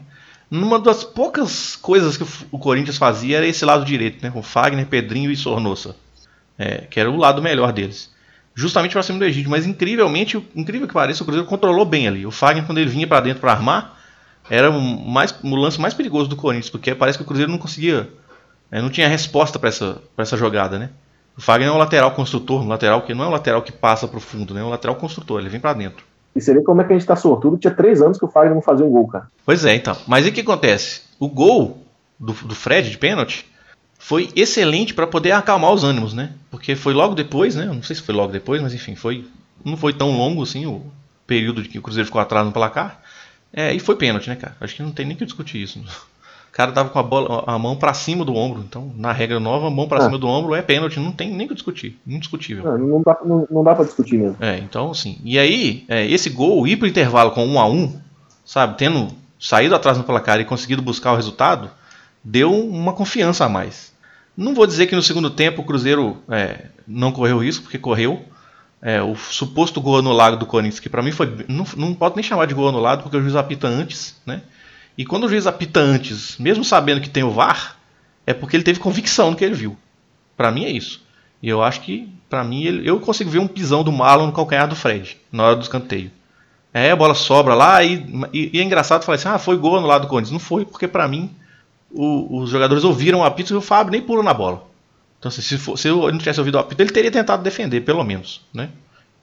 Uma das poucas coisas que o Corinthians fazia era esse lado direito, né? Com Fagner, Pedrinho e Sornosa. É, que era o lado melhor deles justamente para cima do Egídio. Mas incrivelmente, incrível que pareça, o Cruzeiro controlou bem ali. O Fagner, quando ele vinha para dentro para armar, era o, mais, o lance mais perigoso do Corinthians, porque parece que o Cruzeiro não conseguia, né, não tinha resposta para essa, essa jogada, né? O Fagner é um lateral construtor, um lateral que não é um lateral que passa para o fundo, né? É um lateral construtor, ele vem para dentro. E você vê como é que a gente tá sortudo, tinha três anos que o Fagner não fazia um gol, cara. Pois é, então. Mas e o que acontece? O gol do, do Fred de pênalti foi excelente para poder acalmar os ânimos, né? Porque foi logo depois, né? Não sei se foi logo depois, mas enfim, foi não foi tão longo assim o período de que o Cruzeiro ficou atrás no placar. É, e foi pênalti, né, cara? Acho que não tem nem que discutir isso. O cara tava com a bola, a mão para cima do ombro. Então, na regra nova, a mão para é. cima do ombro é pênalti, não tem nem que discutir, indiscutível. Não, não dá, não, não dá para discutir mesmo. É, então assim. E aí, é, esse gol ir pro intervalo com um a um, sabe, tendo saído atrás no placar e conseguido buscar o resultado, deu uma confiança a mais. Não vou dizer que no segundo tempo o Cruzeiro é, não correu risco, porque correu. É, o suposto gol anulado do Corinthians, que para mim foi. Não, não pode nem chamar de gol anulado, porque o juiz apita antes, né? E quando o juiz apita antes, mesmo sabendo que tem o VAR, é porque ele teve convicção no que ele viu. Para mim é isso. E eu acho que, para mim, ele, eu consigo ver um pisão do Marlon no calcanhar do Fred, na hora do escanteio. É, a bola sobra lá e, e, e é engraçado falar assim: ah, foi gol anulado do Corinthians. Não foi, porque para mim o, os jogadores ouviram o apito e o Fábio nem pulou na bola. Então, assim, se, for, se não tivesse ouvido o apito, ele teria tentado defender, pelo menos. Né?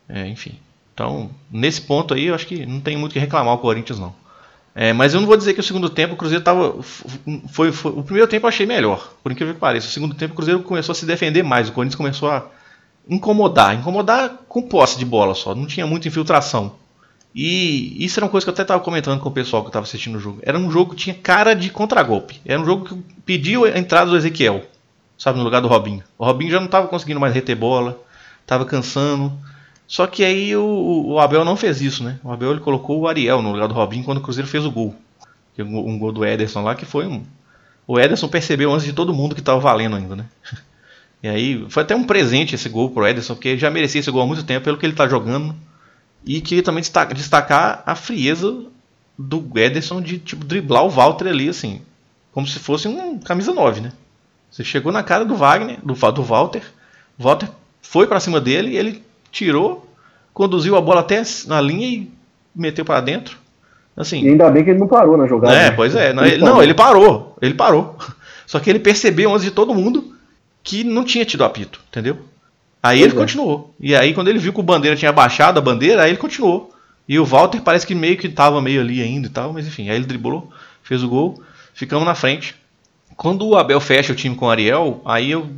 É, enfim. Então, nesse ponto aí, eu acho que não tem muito o que reclamar o Corinthians, não. É, mas eu não vou dizer que o segundo tempo o Cruzeiro estava. Foi, foi, o primeiro tempo eu achei melhor, por incrível que pareça. O segundo tempo o Cruzeiro começou a se defender mais, o Corinthians começou a incomodar incomodar com posse de bola só, não tinha muita infiltração. E isso era uma coisa que eu até estava comentando com o pessoal que estava assistindo o jogo. Era um jogo que tinha cara de contragolpe. Era um jogo que pediu a entrada do Ezequiel, sabe, no lugar do Robinho. O Robinho já não estava conseguindo mais reter bola, estava cansando. Só que aí o, o, Abel não fez isso, né? O Abel ele colocou o Ariel no lugar do Robinho quando o Cruzeiro fez o gol. Um gol do Ederson lá que foi um. O Ederson percebeu antes de todo mundo que estava valendo ainda, né? E aí foi até um presente esse gol pro Ederson, porque ele já merecia esse gol há muito tempo pelo que ele está jogando. E queria também destacar a frieza do Ederson de tipo, driblar o Walter ali, assim, como se fosse um camisa 9, né? Você chegou na cara do Wagner, do, do Walter, o Walter foi para cima dele, ele tirou, conduziu a bola até na linha e meteu para dentro. Assim, e ainda bem que ele não parou na jogada. É, né? pois é. Não ele, não, ele parou. Ele parou. Só que ele percebeu antes de todo mundo que não tinha tido apito, entendeu? Aí pois ele é. continuou. E aí, quando ele viu que o Bandeira tinha baixado a bandeira, aí ele continuou. E o Walter parece que meio que tava meio ali ainda e tal, mas enfim, aí ele driblou, fez o gol, ficamos na frente. Quando o Abel fecha o time com o Ariel, aí eu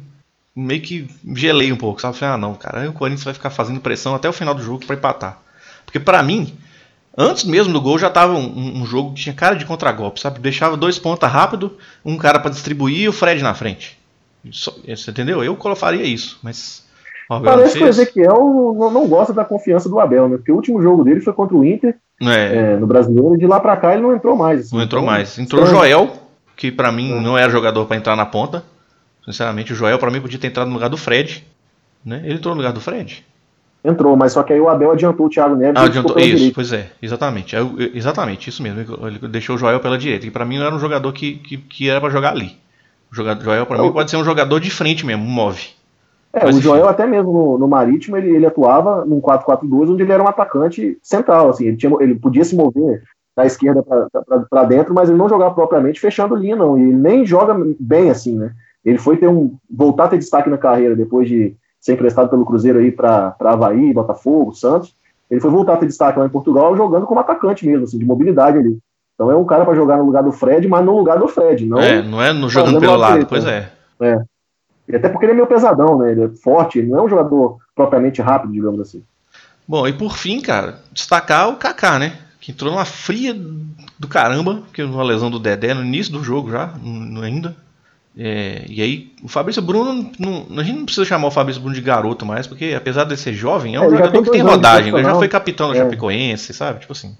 meio que gelei um pouco, sabe? Falei, ah não, cara, o Corinthians vai ficar fazendo pressão até o final do jogo para empatar. Porque para mim, antes mesmo do gol já tava um, um, jogo que tinha cara de contragolpe, sabe? Deixava dois pontas rápido, um cara para distribuir e o Fred na frente. Você entendeu? Eu faria isso, mas Parece que o Ezequiel não, não, gosta da confiança do Abel, né? Porque o último jogo dele foi contra o Inter é. É, no brasileiro, e de lá pra cá ele não entrou mais. Assim, não entrou então, mais. Entrou o Joel, que para mim é. não era jogador para entrar na ponta. Sinceramente, o Joel para mim podia ter entrado no lugar do Fred. Né? Ele entrou no lugar do Fred? Entrou, mas só que aí o Abel adiantou o Thiago Neves. Ah, adiantou, isso, pois é, exatamente. Eu, exatamente, isso mesmo. Ele deixou o Joel pela direita, que para mim não era um jogador que, que, que era para jogar ali. O jogador, Joel para é, mim pode ser um jogador de frente mesmo, move. É, mas, o Joel até mesmo no, no Marítimo ele, ele atuava num 4-4-2 onde ele era um atacante central, assim, ele, tinha, ele podia se mover da esquerda para dentro, mas ele não jogava propriamente fechando linha, não. E ele nem joga bem assim, né? Ele foi ter um voltar a ter destaque na carreira depois de ser emprestado pelo Cruzeiro aí para Havaí, Botafogo, Santos. Ele foi voltar a ter destaque lá em Portugal jogando como atacante mesmo, assim, de mobilidade ali. Então é um cara para jogar no lugar do Fred, mas no lugar do Fred. Não é, não é no jogando pelo lado, pois né? é. É. E até porque ele é meio pesadão, né? Ele é forte, ele não é um jogador propriamente rápido, digamos assim. Bom, e por fim, cara, destacar o Kaká, né? Que entrou numa fria do caramba, que uma lesão do Dedé no início do jogo já, ainda. É, e aí, o Fabrício Bruno, não, a gente não precisa chamar o Fabrício Bruno de garoto mais, porque apesar de ser jovem, é um é, jogador que tem rodagem, né? já foi capitão do é. Chapecoense, sabe? Tipo assim,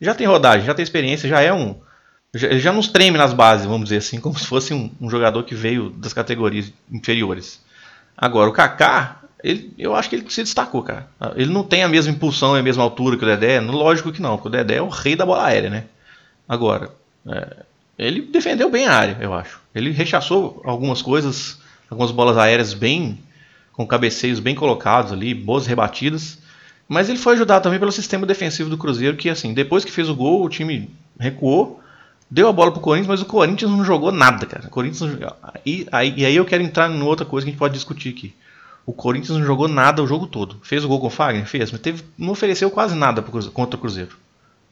já tem rodagem, já tem experiência, já é um. Ele já nos treme nas bases, vamos dizer assim, como se fosse um, um jogador que veio das categorias inferiores. Agora, o Kaká, ele, eu acho que ele se destacou, cara. Ele não tem a mesma impulsão e a mesma altura que o Dedé, lógico que não, porque o Dedé é o rei da bola aérea, né? Agora, é, ele defendeu bem a área, eu acho. Ele rechaçou algumas coisas, algumas bolas aéreas bem com cabeceios bem colocados ali, boas rebatidas. Mas ele foi ajudado também pelo sistema defensivo do Cruzeiro, que assim, depois que fez o gol, o time recuou, deu a bola pro Corinthians, mas o Corinthians não jogou nada, cara. O Corinthians não... e, aí, e aí eu quero entrar em outra coisa que a gente pode discutir aqui. O Corinthians não jogou nada o jogo todo. Fez o gol com o Fagner? Fez, mas teve, não ofereceu quase nada contra o Cruzeiro.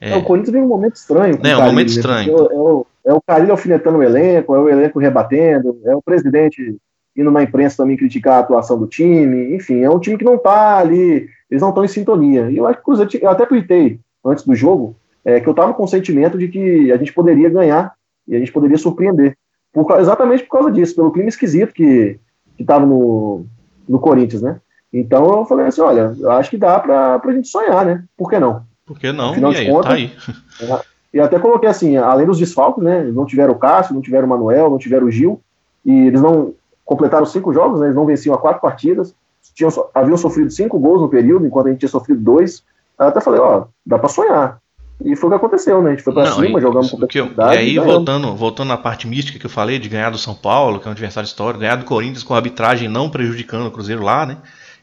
É, é o Corinthians vem um momento estranho. É, um momento né? estranho. É, é o, é o Carilho alfinetando o elenco, é o elenco rebatendo, é o presidente indo na imprensa também criticar a atuação do time, enfim, é um time que não tá ali, eles não estão em sintonia. E eu acho que o Cruzeiro, eu até tuitei antes do jogo, é, que eu tava com o sentimento de que a gente poderia ganhar e a gente poderia surpreender. Por, exatamente por causa disso, pelo clima esquisito que, que tava no, no Corinthians, né? Então eu falei assim, olha, eu acho que dá pra, pra gente sonhar, né? Por que não? Por que não? Afinal e aí, contas, tá aí. É, e até coloquei assim, além dos desfalques, né? Eles não tiveram o Cássio, não tiveram o Manuel, não tiveram o Gil, e eles não completaram cinco jogos, né? Eles não venciam a quatro partidas, tinham, haviam sofrido cinco gols no período, enquanto a gente tinha sofrido dois. Eu até falei, ó, dá para sonhar. E foi o que aconteceu, né? A gente foi pra não, cima, e, jogamos com que eu, E aí, voltando, voltando na parte mística que eu falei, de ganhar do São Paulo, que é um adversário histórico, ganhar do Corinthians com a arbitragem não prejudicando o Cruzeiro lá, né?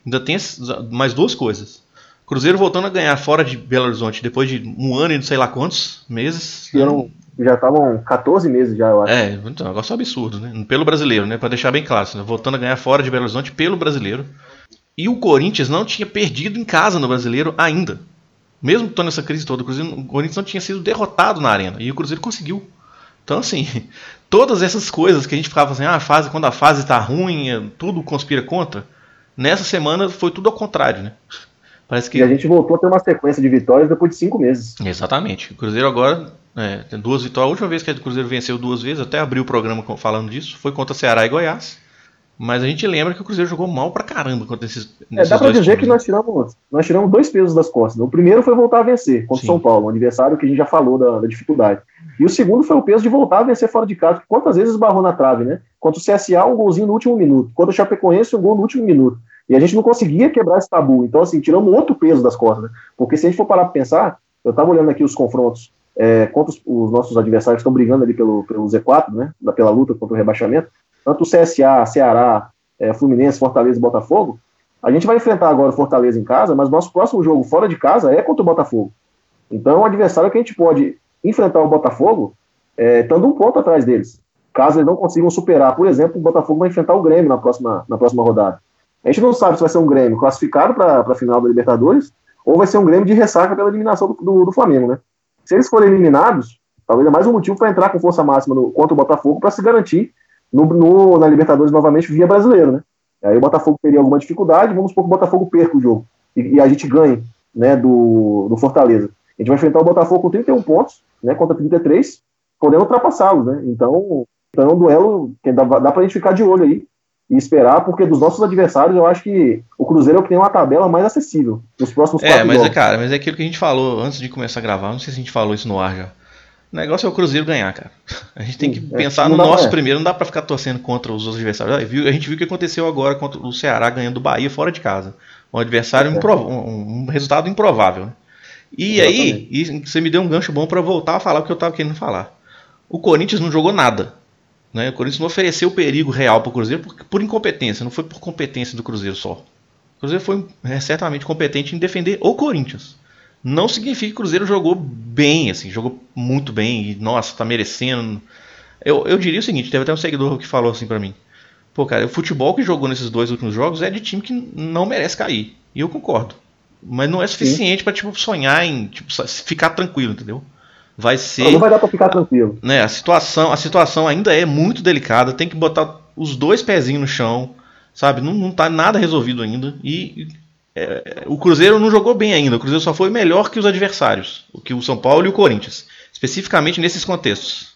Ainda tem mais duas coisas. Cruzeiro voltando a ganhar fora de Belo Horizonte depois de um ano e não sei lá quantos meses. Eram, já estavam 14 meses já, eu acho. É, então, um negócio absurdo, né? Pelo brasileiro, né? Para deixar bem claro, né? voltando a ganhar fora de Belo Horizonte pelo brasileiro. E o Corinthians não tinha perdido em casa no brasileiro ainda. Mesmo estando nessa crise toda, o, Cruzeiro, o Corinthians não tinha sido derrotado na arena. E o Cruzeiro conseguiu. Então, assim, todas essas coisas que a gente ficava assim, ah, a fase, quando a fase está ruim, é, tudo conspira contra. Nessa semana foi tudo ao contrário, né? Parece que... E a gente voltou a ter uma sequência de vitórias depois de cinco meses. Exatamente. O Cruzeiro agora é, tem duas vitórias. A última vez que o Cruzeiro venceu duas vezes, até abriu o programa falando disso, foi contra Ceará e Goiás. Mas a gente lembra que o Cruzeiro jogou mal pra caramba contra esses. É, dá pra dizer times. que nós tiramos, nós tiramos dois pesos das costas. O primeiro foi voltar a vencer contra o São Paulo, um adversário que a gente já falou da, da, dificuldade. E o segundo foi o peso de voltar a vencer fora de casa. Quantas vezes esbarrou na trave, né? Contra o CSA, um golzinho no último minuto. Contra o Chapecoense, um gol no último minuto. E a gente não conseguia quebrar esse tabu. Então, assim, tiramos outro peso das costas. Né? Porque se a gente for parar para pensar, eu estava olhando aqui os confrontos é, contra os, os, nossos adversários que estão brigando ali pelo, pelo Z4, né? Pela luta contra o rebaixamento. Tanto o CSA, Ceará, é, Fluminense, Fortaleza e Botafogo. A gente vai enfrentar agora o Fortaleza em casa, mas nosso próximo jogo fora de casa é contra o Botafogo. Então é um adversário que a gente pode enfrentar o Botafogo é, estando um ponto atrás deles. Caso eles não consigam superar, por exemplo, o Botafogo vai enfrentar o Grêmio na próxima, na próxima rodada. A gente não sabe se vai ser um Grêmio classificado para a final da Libertadores ou vai ser um Grêmio de ressaca pela eliminação do, do, do Flamengo, né? Se eles forem eliminados, talvez é mais um motivo para entrar com força máxima no, contra o Botafogo para se garantir no, no, na Libertadores novamente via brasileiro, né? Aí o Botafogo teria alguma dificuldade, vamos supor que o Botafogo perca o jogo e, e a gente ganhe né, do, do Fortaleza. A gente vai enfrentar o Botafogo com 31 pontos, né, contra 33, podendo ultrapassá-los, né? Então, então é um duelo que dá, dá para a gente ficar de olho aí e esperar, porque dos nossos adversários eu acho que o Cruzeiro é o que tem uma tabela mais acessível nos próximos É, mas é, jogos. cara, mas é aquilo que a gente falou antes de começar a gravar. Não sei se a gente falou isso no ar já. O negócio é o Cruzeiro ganhar, cara. A gente tem que Sim, é. pensar no nosso primeiro, não dá pra ficar torcendo contra os outros adversários. A gente viu o que aconteceu agora contra o Ceará ganhando do Bahia fora de casa. Um adversário, É. um, um resultado improvável. né? E aí, e você me deu um gancho bom pra voltar a falar o que eu tava querendo falar. O Corinthians não jogou nada. Né? O Corinthians não ofereceu perigo real pro Cruzeiro por, por incompetência, não foi por competência do Cruzeiro só. O Cruzeiro foi é, certamente competente em defender o Corinthians. Não significa que o Cruzeiro jogou bem, assim, jogou muito bem e, nossa, tá merecendo. Eu, eu diria o seguinte: teve até um seguidor que falou assim pra mim: pô, cara, o futebol que jogou nesses dois últimos jogos é de time que não merece cair. E eu concordo. Mas não é suficiente pra, tipo, sonhar em tipo, ficar tranquilo, entendeu? Vai ser Não, não vai dar pra ficar tranquilo. né, a situação, a situação ainda é muito delicada, tem que botar os dois pezinhos no chão, sabe? Não, não tá nada resolvido ainda. E é, o Cruzeiro não jogou bem ainda. O Cruzeiro só foi melhor que os adversários, o que o São Paulo e o Corinthians, especificamente nesses contextos.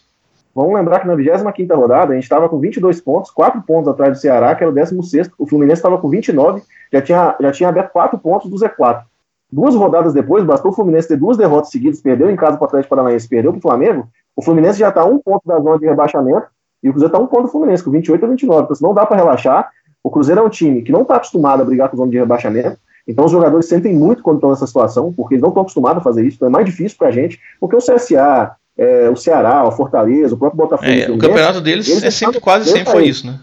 Vamos lembrar que na 25ª rodada a gente estava com 22 pontos, 4 pontos atrás do Ceará, que era o 16º. O Fluminense estava com 29, já tinha, já tinha aberto 4 pontos do Z4. Duas rodadas depois, bastou o Fluminense ter duas derrotas seguidas, perdeu em casa para o Atlético Paranaense, perdeu para o Flamengo. O Fluminense já está a um ponto da zona de rebaixamento e o Cruzeiro está a um ponto do Fluminense, com 28 a 29. Então, não dá para relaxar. O Cruzeiro é um time que não está acostumado a brigar com zona de rebaixamento. Então, os jogadores sentem muito quando estão nessa situação, porque eles não estão acostumados a fazer isso. Então, é mais difícil para a gente, porque o CSA, é, o Ceará, o Fortaleza, o próprio Botafogo. É, o campeonato deles eles é sempre, quase sempre foi isso, né?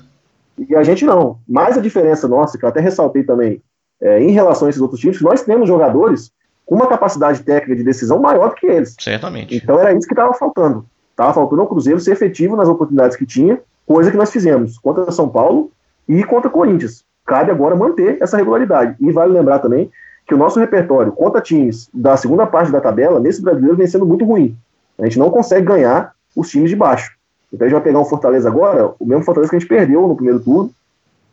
e a gente não. Mas a diferença nossa, que eu até ressaltei também, é, em relação a esses outros times, nós temos jogadores com uma capacidade técnica de decisão maior do que eles. Certamente. Então era isso que estava faltando. Estava faltando ao Cruzeiro ser efetivo nas oportunidades que tinha, coisa que nós fizemos contra São Paulo e contra Corinthians. Cabe agora manter essa regularidade. E vale lembrar também que o nosso repertório contra times da segunda parte da tabela, nesse brasileiro, vem sendo muito ruim. A gente não consegue ganhar os times de baixo. Então a gente vai pegar um Fortaleza agora, o mesmo Fortaleza que a gente perdeu no primeiro turno,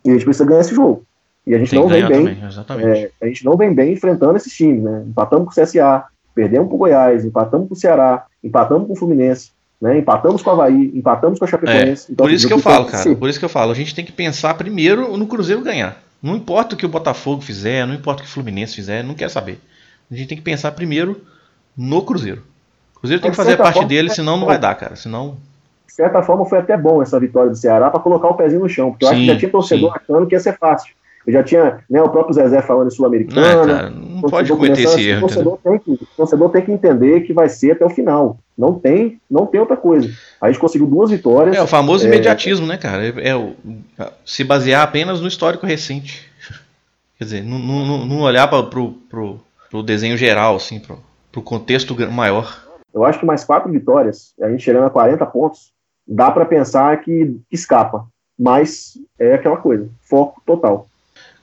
e a gente precisa ganhar esse jogo. E a gente Tem não vem bem também, exatamente. é, a gente não vem bem enfrentando esses times, né? Empatamos com o CSA, perdemos com o Goiás, empatamos com o Ceará, empatamos com o Fluminense, né? Empatamos com o Havaí, empatamos com a Chapecoense. Então, por isso que eu falo, cara. ser. Por isso que eu falo. A gente tem que pensar primeiro no Cruzeiro ganhar. Não importa o que o Botafogo fizer, não importa o que o Fluminense fizer, não quer saber. A gente tem que pensar primeiro no Cruzeiro. O Cruzeiro tem que fazer parte forma, dele, é senão não vai dar, cara. Senão. De certa forma, foi até bom essa vitória do Ceará para colocar o pezinho no chão, porque eu acho que Sim, já tinha torcedor sim. achando que ia ser fácil. Eu já tinha né, o próprio Zezé falando em Não, é, cara. Não pode cometer esse assim, erro, o entendeu? torcedor tem, que, o torcedor tem que entender que vai ser até o final. Não tem, não tem outra coisa. A gente conseguiu duas vitórias. É o famoso É. imediatismo, né, cara? É, é o, se basear apenas no histórico recente. Quer dizer, não, não, não olhar para pro desenho geral, assim, pro, pro contexto maior. Eu acho que mais quatro vitórias, a gente chegando a 40 pontos, dá para pensar que escapa. Mas é aquela coisa, foco total.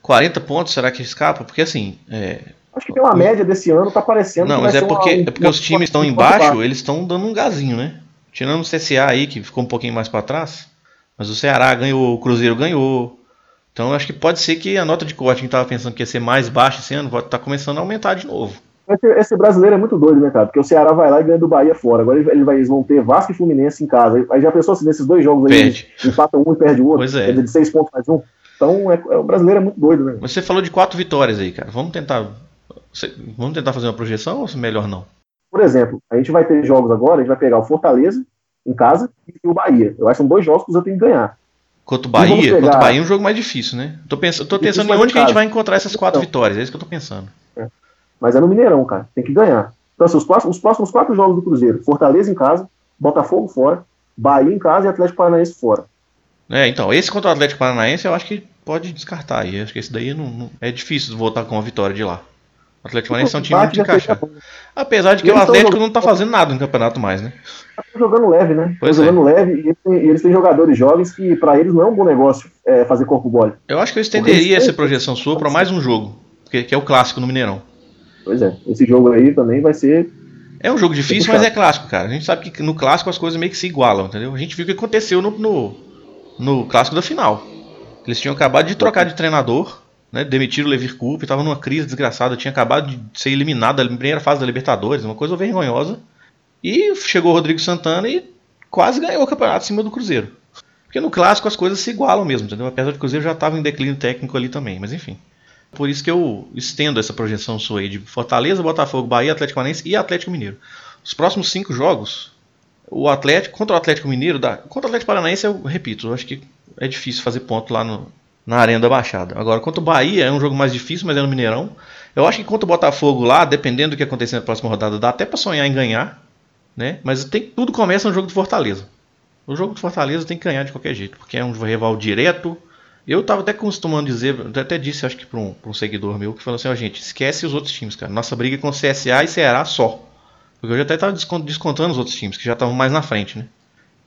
40 pontos, será que escapa? Porque assim. é, Acho que pela média desse ano tá parecendo Não, mas vai é ser uma- porque, um- é porque uma- os times estão embaixo, eles estão dando um gazinho, né? Tirando o CSA aí, que ficou um pouquinho mais para trás. Mas o Ceará ganhou, o Cruzeiro ganhou. Então acho que pode ser que a nota de corte que a gente tava pensando que ia ser mais baixa esse ano, tá começando a aumentar de novo. Esse, esse brasileiro é muito doido, né, cara? Porque o Ceará vai lá e ganha do Bahia fora. Agora ele, ele vai, eles vão ter Vasco e Fluminense em casa. Aí já pensou se nesses dois jogos aí Perde. eles empatam um e perde o outro? Pois é. Dizer, de seis pontos mais um. Então é, é- o brasileiro é muito doido, né? Mas você falou de quatro vitórias aí, cara. Vamos tentar. você- Vamos tentar fazer uma projeção ou melhor não? Por exemplo, a gente vai ter jogos agora, a gente vai pegar o Fortaleza em casa e o Bahia. Eu acho que são dois jogos que outros têm que ganhar. Contra o vamos Bahia, pegar- contra o Bahia é um jogo mais difícil, né? Tô pensando, tô pensando em onde que a gente vai encontrar essas quatro Então. vitórias. É isso que eu tô pensando. Mas é no Mineirão, cara. Tem que ganhar. Então, assim, os, próximos, os próximos quatro jogos do Cruzeiro: Fortaleza em casa, Botafogo fora, Bahia em casa e Atlético Paranaense fora. É, então, esse contra o Atlético Paranaense eu acho que pode descartar aí. Acho que esse daí não, não- é difícil voltar com uma vitória de lá. O Atlético Paranaense é um time muito encaixado. bom. Apesar de que o Atlético jogando- não tá fazendo nada no campeonato mais, né? Estão jogando leve, né? Estão Pois é. jogando leve e eles, têm, jogadores jovens que, pra eles, não é um bom negócio é, fazer corpo mole. Eu acho que eu estenderia essa projeção sua para mais um jogo, que, que é o clássico no Mineirão. Pois é. Esse jogo aí também vai ser. É um jogo difícil, mas é clássico, cara. A gente sabe que no clássico as coisas meio que se igualam, entendeu? A gente viu o que aconteceu no, no, no clássico da final. Eles tinham acabado de trocar de treinador, né? Demitiram o Levir Coupe, tava numa crise desgraçada, tinha acabado de ser eliminado da primeira fase da Libertadores, uma coisa vergonhosa. E chegou o Rodrigo Santana e quase ganhou o campeonato em cima do Cruzeiro. Porque no clássico as coisas se igualam mesmo, entendeu? Apesar de que o Cruzeiro já estava em declínio técnico ali também, mas enfim. Por isso que eu estendo essa projeção sua aí de Fortaleza, Botafogo, Bahia, Atlético Paranaense e Atlético Mineiro. Os próximos cinco jogos, o Atlético, contra o Atlético Mineiro, dá, contra o Atlético Paranaense, eu repito, eu acho que é difícil fazer ponto lá no, na Arena da Baixada. Agora, contra o Bahia é um jogo mais difícil, mas é no Mineirão. Eu acho que contra o Botafogo lá, dependendo do que acontecer na próxima rodada, dá até para sonhar em ganhar, né? Mas tem, tudo começa no jogo do Fortaleza. O jogo do Fortaleza tem que ganhar de qualquer jeito, porque é um rival direto. Eu tava até costumando dizer, até disse, acho que para um, um, seguidor meu, que falou assim: ó, oh, gente, esquece os outros times, cara. Nossa briga é com CSA e Ceará só. Porque eu já até estava descontando os outros times, que já estavam mais na frente, né?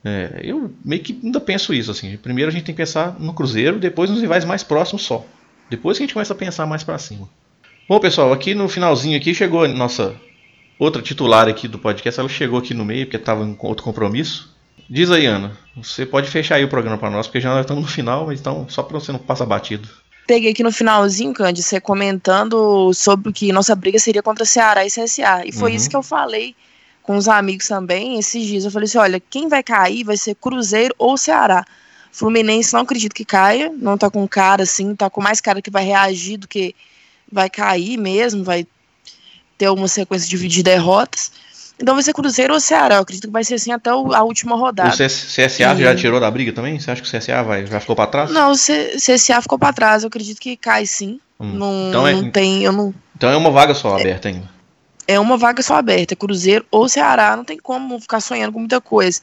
É, eu meio que ainda penso isso, assim. Primeiro a gente tem que pensar no Cruzeiro, depois nos rivais mais próximos só. Depois que a gente começa a pensar mais para cima. Bom, pessoal, aqui no finalzinho aqui chegou a nossa outra titular aqui do podcast. Ela chegou aqui no meio porque estava em outro compromisso. Diz aí, Ana, você pode fechar aí o programa para nós, porque já estamos no final, então só para você não passar batido. Peguei aqui no finalzinho, Candy, você comentando sobre que nossa briga seria contra Ceará e CSA. E foi uhum. isso que eu falei com os amigos também esses dias. Eu falei assim: olha, quem vai cair vai ser Cruzeiro ou Ceará. Fluminense não acredito que caia, não tá com cara assim, tá com mais cara que vai reagir do que vai cair mesmo, vai ter uma sequência de derrotas. Então vai ser Cruzeiro ou Ceará. Eu acredito que vai ser assim até a última rodada. O CSA e... já tirou da briga também? Você acha que o CSA vai, já ficou para trás? Não, o CSA ficou para trás. Eu acredito que cai sim. Hum. Não, então é, não tem. Eu não... Então é uma vaga só aberta ainda. É uma vaga só aberta. É Cruzeiro ou Ceará. Não tem como ficar sonhando com muita coisa.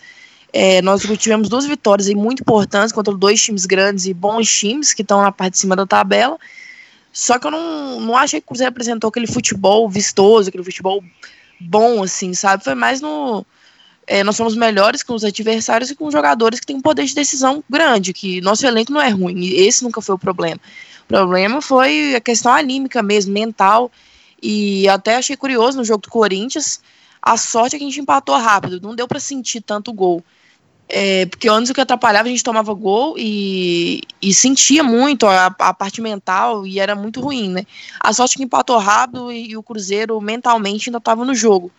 É, nós tivemos duas vitórias aí muito importantes contra dois times grandes e bons times que estão na parte de cima da tabela. Só que eu não, não achei que o Cruzeiro apresentou aquele futebol vistoso, aquele futebol bom, assim, sabe? Foi mais no. É, nós somos melhores com os adversários e com jogadores que têm um poder de decisão grande, que nosso elenco não é ruim, esse nunca foi o problema. O problema foi a questão anímica mesmo, mental, e até achei curioso no jogo do Corinthians, a sorte é que a gente empatou rápido, não deu para sentir tanto gol. É, porque antes o que atrapalhava a gente tomava gol e, e sentia muito a, a, parte mental e era muito ruim, né? A sorte que empatou rápido e, e o Cruzeiro mentalmente ainda estava no jogo.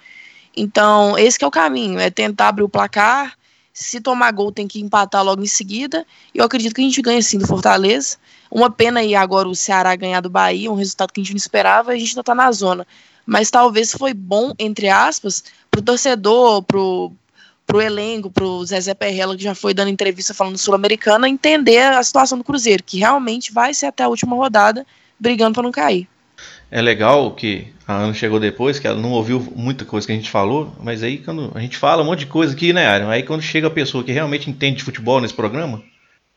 Então, esse é o caminho, é tentar abrir o placar. Se tomar gol, tem que empatar logo em seguida. E eu acredito que a gente ganha sim do Fortaleza. Uma pena aí agora o Ceará ganhar do Bahia, um resultado que a gente não esperava, a gente ainda está na zona. Mas talvez foi bom, entre aspas, pro torcedor, pro, pro elenco, pro Zezé Perrella, que já foi dando entrevista falando Sul-Americana, entender a situação do Cruzeiro, que realmente vai ser até a última rodada brigando para não cair. É legal que a Ana chegou depois, que ela não ouviu muita coisa que a gente falou, mas aí quando a gente fala um monte de coisa aqui, né, Aaron? Aí quando chega a pessoa que realmente entende de futebol nesse programa,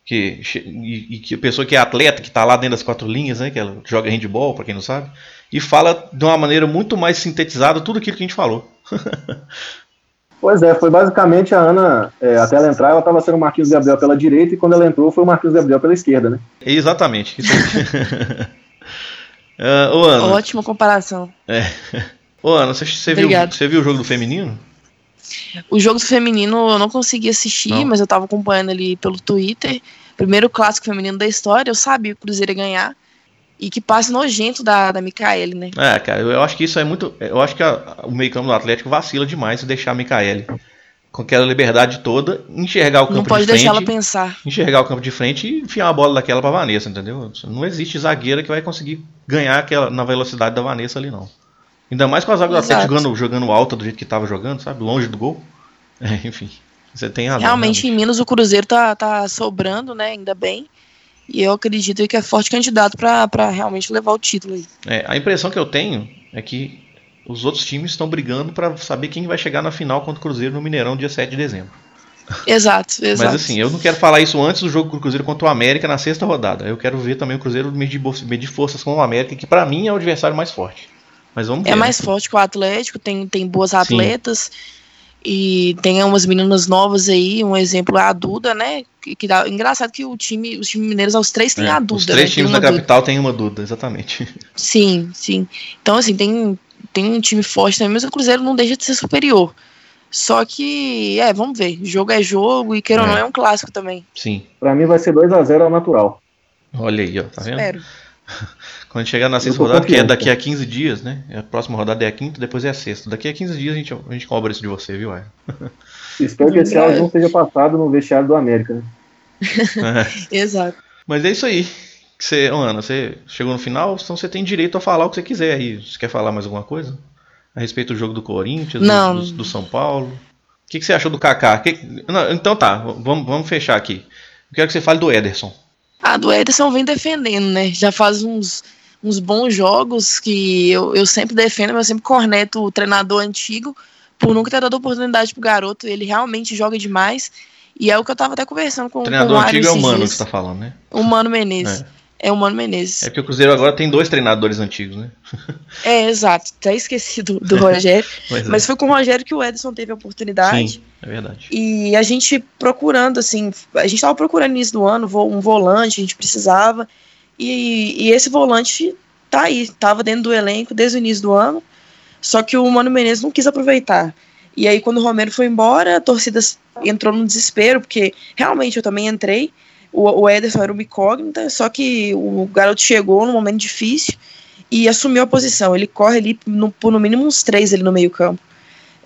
que, e, que a pessoa que é atleta, que está lá dentro das quatro linhas, né, que ela joga handball, para quem não sabe, e fala de uma maneira muito mais sintetizada tudo aquilo que a gente falou. Pois é, foi basicamente a Ana, é, até ela entrar, ela estava sendo o Marquinhos Gabriel pela direita e quando ela entrou foi o Marquinhos Gabriel pela esquerda, né? Exatamente. uh, ô, Ana, Ótima comparação. É. Ô, Ana, você, você, viu, você viu o jogo do feminino? O jogo do feminino eu não consegui assistir, não. mas eu estava acompanhando ali pelo Twitter. Primeiro clássico feminino da história, eu sabia que o Cruzeiro ia ganhar e que passe nojento da, da Micaele, né? É, cara, eu acho que isso é muito. Eu acho que a, o meio-campo do Atlético vacila demais se deixar a Micaele com aquela liberdade toda, enxergar o campo Não pode de frente. deixar ela pensar. Enxergar o campo de frente e enfiar uma bola daquela pra Vanessa, entendeu? Não existe zagueira que vai conseguir ganhar aquela, na velocidade da Vanessa ali, não. Ainda mais com a zaga do Atlético jogando, jogando alta do jeito que tava jogando, sabe? Longe do gol. É, enfim. Você tem razão. Realmente, realmente, em Minas o Cruzeiro tá, tá sobrando, né? Ainda bem. E eu acredito que é forte candidato para realmente levar o título aí. É, a impressão que eu tenho é que os outros times estão brigando para saber quem vai chegar na final contra o Cruzeiro no Mineirão dia 7 de dezembro. Exato, exato. Mas assim, eu não quero falar isso antes do jogo do Cruzeiro contra o América na sexta rodada. Eu quero ver também o Cruzeiro medir, medir forças com o América, que para mim é o adversário mais forte. Mas vamos é ver. É mais forte que o Atlético, tem, tem boas atletas. Sim. E tem umas meninas novas aí, um exemplo é a Duda, né? Que, que dá, engraçado que o time, os times mineiros, os três têm é, a Duda. Os três né? times da capital têm uma Duda, exatamente. Sim, sim. Então, assim, tem, tem um time forte também, mas o Cruzeiro não deixa de ser superior. Só que, é, vamos ver. Jogo é jogo e queira é. ou não é um clássico também. Sim. Pra mim vai ser 2 a 0 ao natural. Olha aí, ó, tá vendo? Espero. Quando chegar na sexta rodada, que é daqui a 15 dias, né? A próxima rodada é a quinta, depois é a sexta. Daqui a 15 dias a gente, a gente cobra isso de você, viu, Ai? Espero que esse áudio não seja passado no vestiário do América, né? É. Exato. Mas é isso aí. Você, Ana, você chegou no final, então você tem direito a falar o que você quiser aí. Você quer falar mais alguma coisa? A respeito do jogo do Corinthians, do- Não. Do, do São Paulo? O que, que você achou do Kaká? Que- não, então tá, vamos, vamos fechar aqui. Eu quero que você fale do Ederson. Ah, do Ederson vem defendendo, né? Já faz uns, uns bons jogos que eu, eu sempre defendo, mas eu sempre corneto o treinador antigo por nunca ter dado oportunidade pro garoto. Ele realmente joga demais. E é o que eu tava até conversando com, O com treinador o Mário antigo é o Mano que você tá falando, né? O Mano Menezes. É. o Mano Menezes. É porque o Cruzeiro agora tem dois treinadores antigos, né? É, exato. Até esqueci do, do Rogério. Pois é. mas foi com o Rogério que o Ederson teve a oportunidade. Sim, é verdade. E a gente procurando, assim, a gente tava procurando no início do ano um volante, a gente precisava. E, e esse volante tá aí, tava dentro do elenco desde o início do ano. Só que o Mano Menezes não quis aproveitar. E aí, quando o Romero foi embora, a torcida entrou no desespero, porque realmente eu também entrei. O, o Ederson era uma incógnita, só que o garoto chegou num momento difícil e assumiu a posição. Ele corre ali no, por no mínimo uns três ali no meio-campo.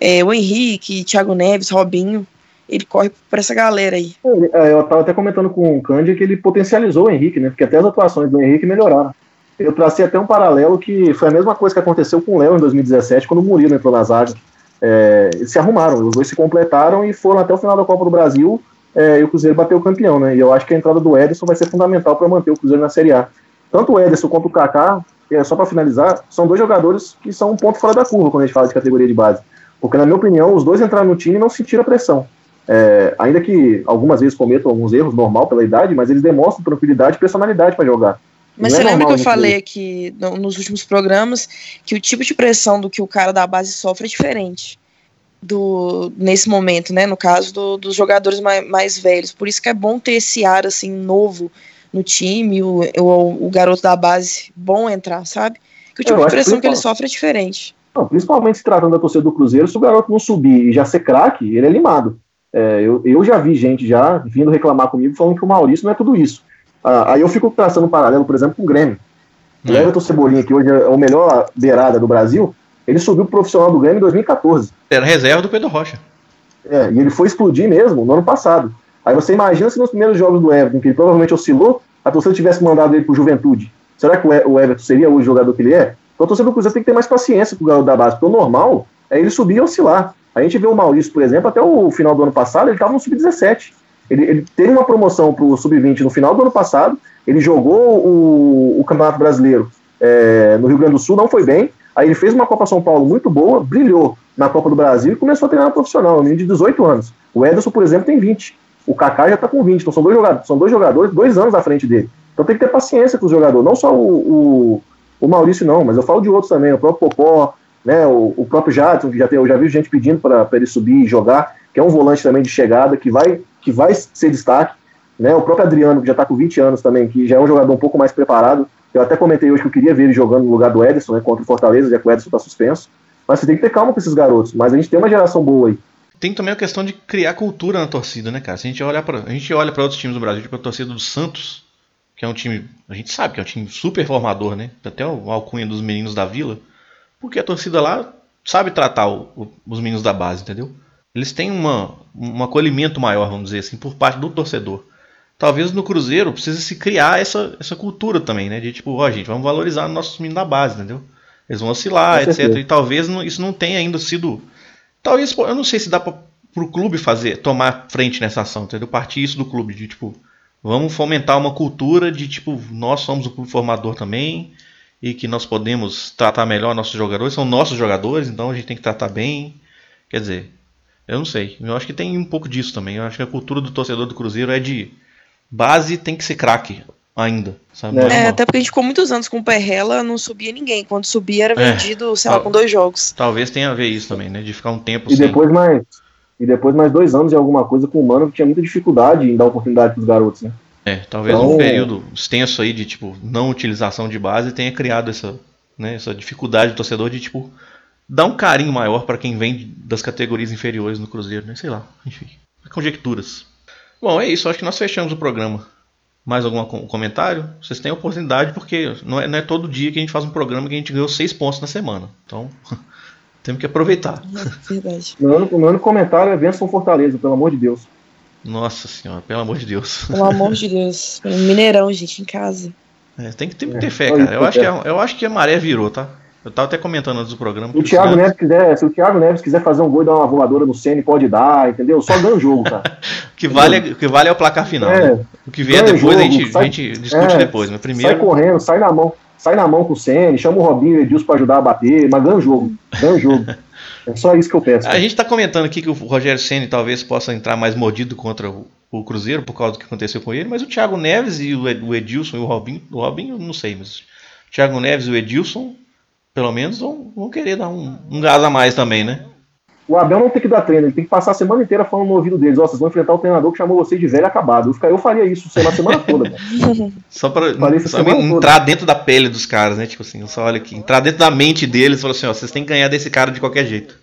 É, o Henrique, Thiago Neves, Robinho, ele corre por essa galera aí. Ele- é, Eu estava até comentando com o Cândia que ele potencializou o Henrique, né? Porque até as atuações do Henrique melhoraram. Eu tracei até um paralelo que foi a mesma coisa que aconteceu com o Léo em 2017, quando o Murilo entrou na zaga. É, eles se arrumaram, os dois se completaram e foram até o final da Copa do Brasil é, e o Cruzeiro bateu o campeão, né? E eu acho que a entrada do Ederson vai ser fundamental para manter o Cruzeiro na Série A. Tanto o Ederson quanto o Kaká, é, só para finalizar, são dois jogadores que são um ponto fora da curva quando a gente fala de categoria de base. Porque, na minha opinião, os dois entraram no time e não sentiram a pressão. É, ainda que algumas vezes cometam alguns erros, normal pela idade, mas eles demonstram tranquilidade e personalidade para jogar. Mas Não é você lembra que eu falei aqui no- nos últimos programas que o tipo de pressão do que o cara da base sofre é diferente do nesse momento, né? No caso do- dos jogadores mais, mais velhos. Por isso que é bom ter esse ar assim novo no time, o, o, o garoto da base bom entrar, sabe? Que o tipo Eu de que pressão que ele sofre é diferente. Não, principalmente se tratando da torcida do Cruzeiro, se o garoto não subir e já ser craque, ele é limado. É, eu, eu já vi gente já vindo reclamar comigo falando que o Maurício não é tudo isso. Ah, aí eu fico traçando um paralelo, por exemplo, com o Grêmio. O É. Everton Cebolinha, que hoje é o melhor beirada do Brasil, ele subiu pro profissional do Grêmio em 2014. Era reserva do Pedro Rocha. É, e ele foi explodir mesmo no ano passado. Aí você imagina se nos primeiros jogos do Everton, que ele provavelmente oscilou, a torcida tivesse mandado ele pro Juventude. Será que o o Everton seria o jogador que ele é? Então a torcida do Cruzeiro tem que ter mais paciência com o garoto da base, porque o normal é ele subir e oscilar. A gente vê o Maurício, por exemplo, até o final do ano passado, ele estava no Sub-17. Ele, ele teve uma promoção pro Sub-20 no final do ano passado, ele jogou o, o Campeonato Brasileiro é, no Rio Grande do Sul, não foi bem. Aí ele fez uma Copa São Paulo muito boa, brilhou na Copa do Brasil e começou a treinar profissional, um menino de 18 anos. O Ederson, por exemplo, tem 20. O Kaká já está com 20. Então são dois, jogadores, são dois jogadores, dois anos à frente dele. Então tem que ter paciência com os jogadores. Não só o, o, o Maurício, não, mas eu falo de outros também. O próprio Popó, né, o, o próprio Jadson, que já tem, eu já vi gente pedindo para ele subir e jogar, que é um volante também de chegada, que vai, que vai ser destaque. Né, o próprio Adriano, que já está com 20 anos também, que já é um jogador um pouco mais preparado. Eu até comentei hoje que eu queria ver ele jogando no lugar do Ederson, né, contra o Fortaleza, já que o Ederson está suspenso. Mas você tem que ter calma com esses garotos. Mas a gente tem uma geração boa aí. Tem também a questão de criar cultura na torcida, né, cara? Se a gente olha para outros times do Brasil, tipo a torcida do Santos, que é um time, a gente sabe que é um time super formador, né? Até o alcunha dos meninos da Vila, porque a torcida lá sabe tratar o- o- os meninos da base, entendeu? Eles têm uma, um acolhimento maior, vamos dizer assim, por parte do torcedor. Talvez no Cruzeiro precise se criar essa, essa cultura também, né? De tipo, ó, gente, vamos valorizar nossos meninos da base, entendeu? Eles vão oscilar, Com etc. certeza. E talvez não- isso não tenha ainda sido Talvez, eu não sei se dá pra, pro clube fazer, tomar frente nessa ação, entendeu? Partir isso do clube, de tipo, vamos fomentar uma cultura de tipo, nós somos o clube formador também e que nós podemos tratar melhor nossos jogadores, são nossos jogadores, então a gente tem que tratar bem. Quer dizer, eu não sei, eu acho que tem um pouco disso também. Eu acho que a cultura do torcedor do Cruzeiro é de base tem que ser craque ainda, sabe? É. É, até porque a gente ficou muitos anos com o Perrela, não subia ninguém. Quando subia era É. vendido, sei lá, com dois jogos. Talvez tenha a ver isso também, né? De ficar um tempo E sem. depois mais. E depois mais dois anos em alguma coisa com o Mano que tinha muita dificuldade em dar oportunidade para os garotos, né? É, talvez Então- um período extenso aí de tipo não utilização de base tenha criado essa, né, essa dificuldade do torcedor de tipo dar um carinho maior para quem vem das categorias inferiores no Cruzeiro, né? Sei lá, enfim, conjecturas. Bom, é isso, acho que nós fechamos o programa. Mais algum com- comentário? Vocês têm oportunidade porque não é, não é todo dia que a gente faz um programa que a gente ganhou seis pontos na semana. Então, temos que aproveitar. Verdade. Meu único, meu único comentário é vençam Fortaleza, pelo amor de Deus. Nossa senhora, pelo amor de Deus. Pelo amor de Deus. Mineirão, gente, em casa. É, tem, que, tem que ter fé, cara. Eu acho, que a, eu acho que a maré virou, tá? Eu tava até comentando antes do programa. Se o, Thiago Neves quiser, se o Thiago Neves quiser fazer um gol e dar uma voadora no Ceni, pode dar, entendeu? Só ganha o jogo, cara. o, que vale, o que vale é o placar final. É, né? O que vier depois jogo, a, gente, sai, a gente discute é, depois. Mas primeiro... Sai correndo, sai na mão. Sai na mão com o Ceni, chama o Robinho e o Edilson pra ajudar a bater, mas ganha o jogo. Ganha o jogo. É só isso que eu peço. Cara. A gente tá comentando aqui que o Rogério Ceni talvez possa entrar mais mordido contra o, o Cruzeiro por causa do que aconteceu com ele, mas o Thiago Neves e o Edilson e o Robinho, o Robinho não sei, mas o Thiago Neves e o Edilson pelo menos vão, vão querer dar um, um gás a mais também, né? O Abel não tem que dar treino, ele tem que passar a semana inteira falando no ouvido deles: Ó, oh, vocês vão enfrentar o treinador que chamou vocês de velho acabado. Eu, eu faria isso a semana toda. só pra só entrar toda. dentro da pele dos caras, né? Tipo assim, só olha aqui, entrar dentro da mente deles e falar assim: Ó, vocês têm que ganhar desse cara de qualquer jeito.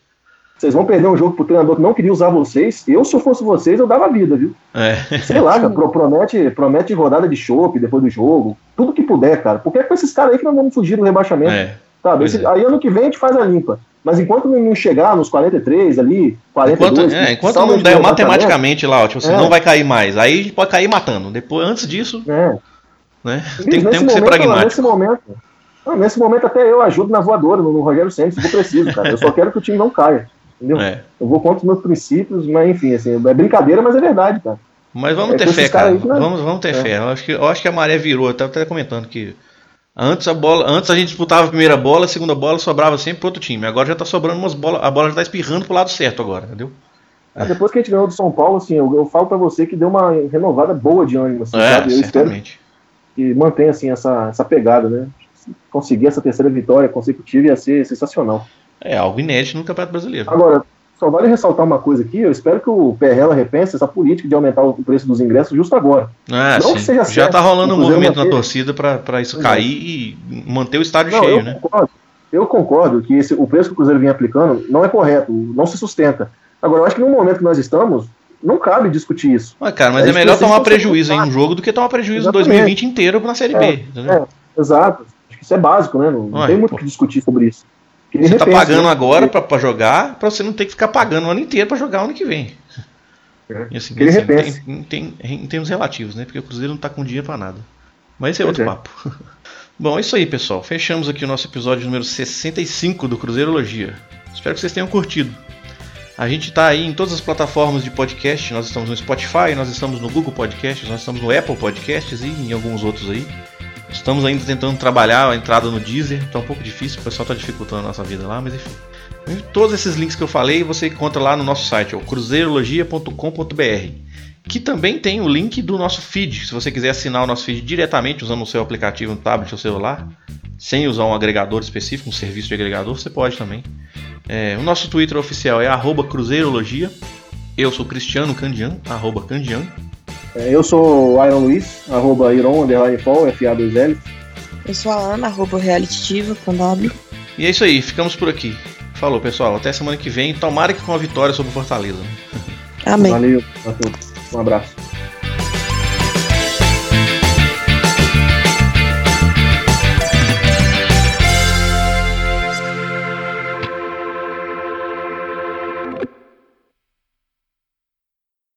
Vocês vão perder um jogo pro treinador que não queria usar vocês. Eu, se eu fosse vocês, eu dava vida, viu? É. Sei lá, cara, promete, promete rodada de chope depois do jogo. Tudo que puder, cara. Porque é com esses caras aí que nós vamos fugir do rebaixamento. É. Sabe? Esse, é. Aí ano que vem a gente faz a limpa. Mas enquanto não chegar nos 43 ali, 42... Enquanto, é, enquanto não der matematicamente lá, ó, tipo, assim, é. não vai cair mais. Aí a gente pode cair matando. Depois, antes disso... É. Né, tem, tem que ser pragmático. Nesse momento, não, nesse momento até eu ajudo na voadora, no, no Rogério Santos, se for preciso, cara. Eu só quero que o time não caia. Entendeu? É. Eu vou contra os meus princípios, mas enfim, assim, é brincadeira, mas é verdade, cara. Mas vamos é ter fé, cara. Aí, vamos, vamos ter é. fé. Eu acho, que, eu acho que a maré virou. Eu tava até comentando que Antes a bola, antes a gente disputava a primeira bola, a segunda bola sobrava sempre pro outro time. Agora já tá sobrando umas bolas, a bola já tá espirrando pro lado certo agora, entendeu? É. Depois que a gente ganhou do São Paulo, assim, eu, eu falo para você que deu uma renovada boa de ânimo, assim, é, sabe? Eu certamente. espero que mantenha assim essa, essa pegada, né? Se conseguir essa terceira vitória consecutiva ia ser sensacional. É algo inédito no Campeonato Brasileiro. Agora, só vale ressaltar uma coisa aqui, eu espero que o Perrela repense essa política de aumentar o preço dos ingressos justo agora. Ah, não sim. que seja Já está rolando um movimento manter... na torcida para isso cair e manter o estádio não, cheio, eu né? Concordo. Eu concordo que esse, o preço que o Cruzeiro vem aplicando não é correto, não se sustenta. Agora, eu acho que no momento que nós estamos, não cabe discutir isso. Mas, cara, mas é, é melhor tomar prejuízo em um jogo do que tomar prejuízo em 2020 inteiro na Série é, B. É, exato. Acho que isso é básico, né? Não, não tem muito o que discutir sobre isso. Você tá pagando né? agora para jogar, para você não ter que ficar pagando o ano inteiro para jogar o ano que vem. É. E assim, assim, tem, tem, em termos relativos, né? Porque o Cruzeiro não tá com dinheiro para nada. Mas esse é outro é. papo. Bom, é isso aí, pessoal. Fechamos aqui o nosso episódio número 65 do Cruzeirologia. Espero que vocês tenham curtido. A gente está aí em todas as plataformas de podcast. Nós estamos no Spotify, nós estamos no Google Podcasts, nós estamos no Apple Podcasts e em alguns outros aí. Estamos ainda tentando trabalhar a entrada no Deezer, tá um pouco difícil, o pessoal tá dificultando a nossa vida lá, mas enfim. Todos esses links que eu falei você encontra lá no nosso site, cruzeirologia.com.br, que também tem o link do nosso feed. Se você quiser assinar o nosso feed diretamente usando o seu aplicativo no tablet ou celular, sem usar um agregador específico, um serviço de agregador, você pode também. É, o nosso Twitter oficial é cruzeirologia. Eu sou Cristiano Candian, arroba Candian. É, eu sou o Iron Luiz, arroba Iron, underline Fall, FA2L. Eu sou a Ana, arroba Realitiva, com W. E é isso aí, ficamos por aqui. Falou, pessoal. Até semana que vem. Tomara que com a vitória sobre o Fortaleza. Amém. Valeu. Um abraço.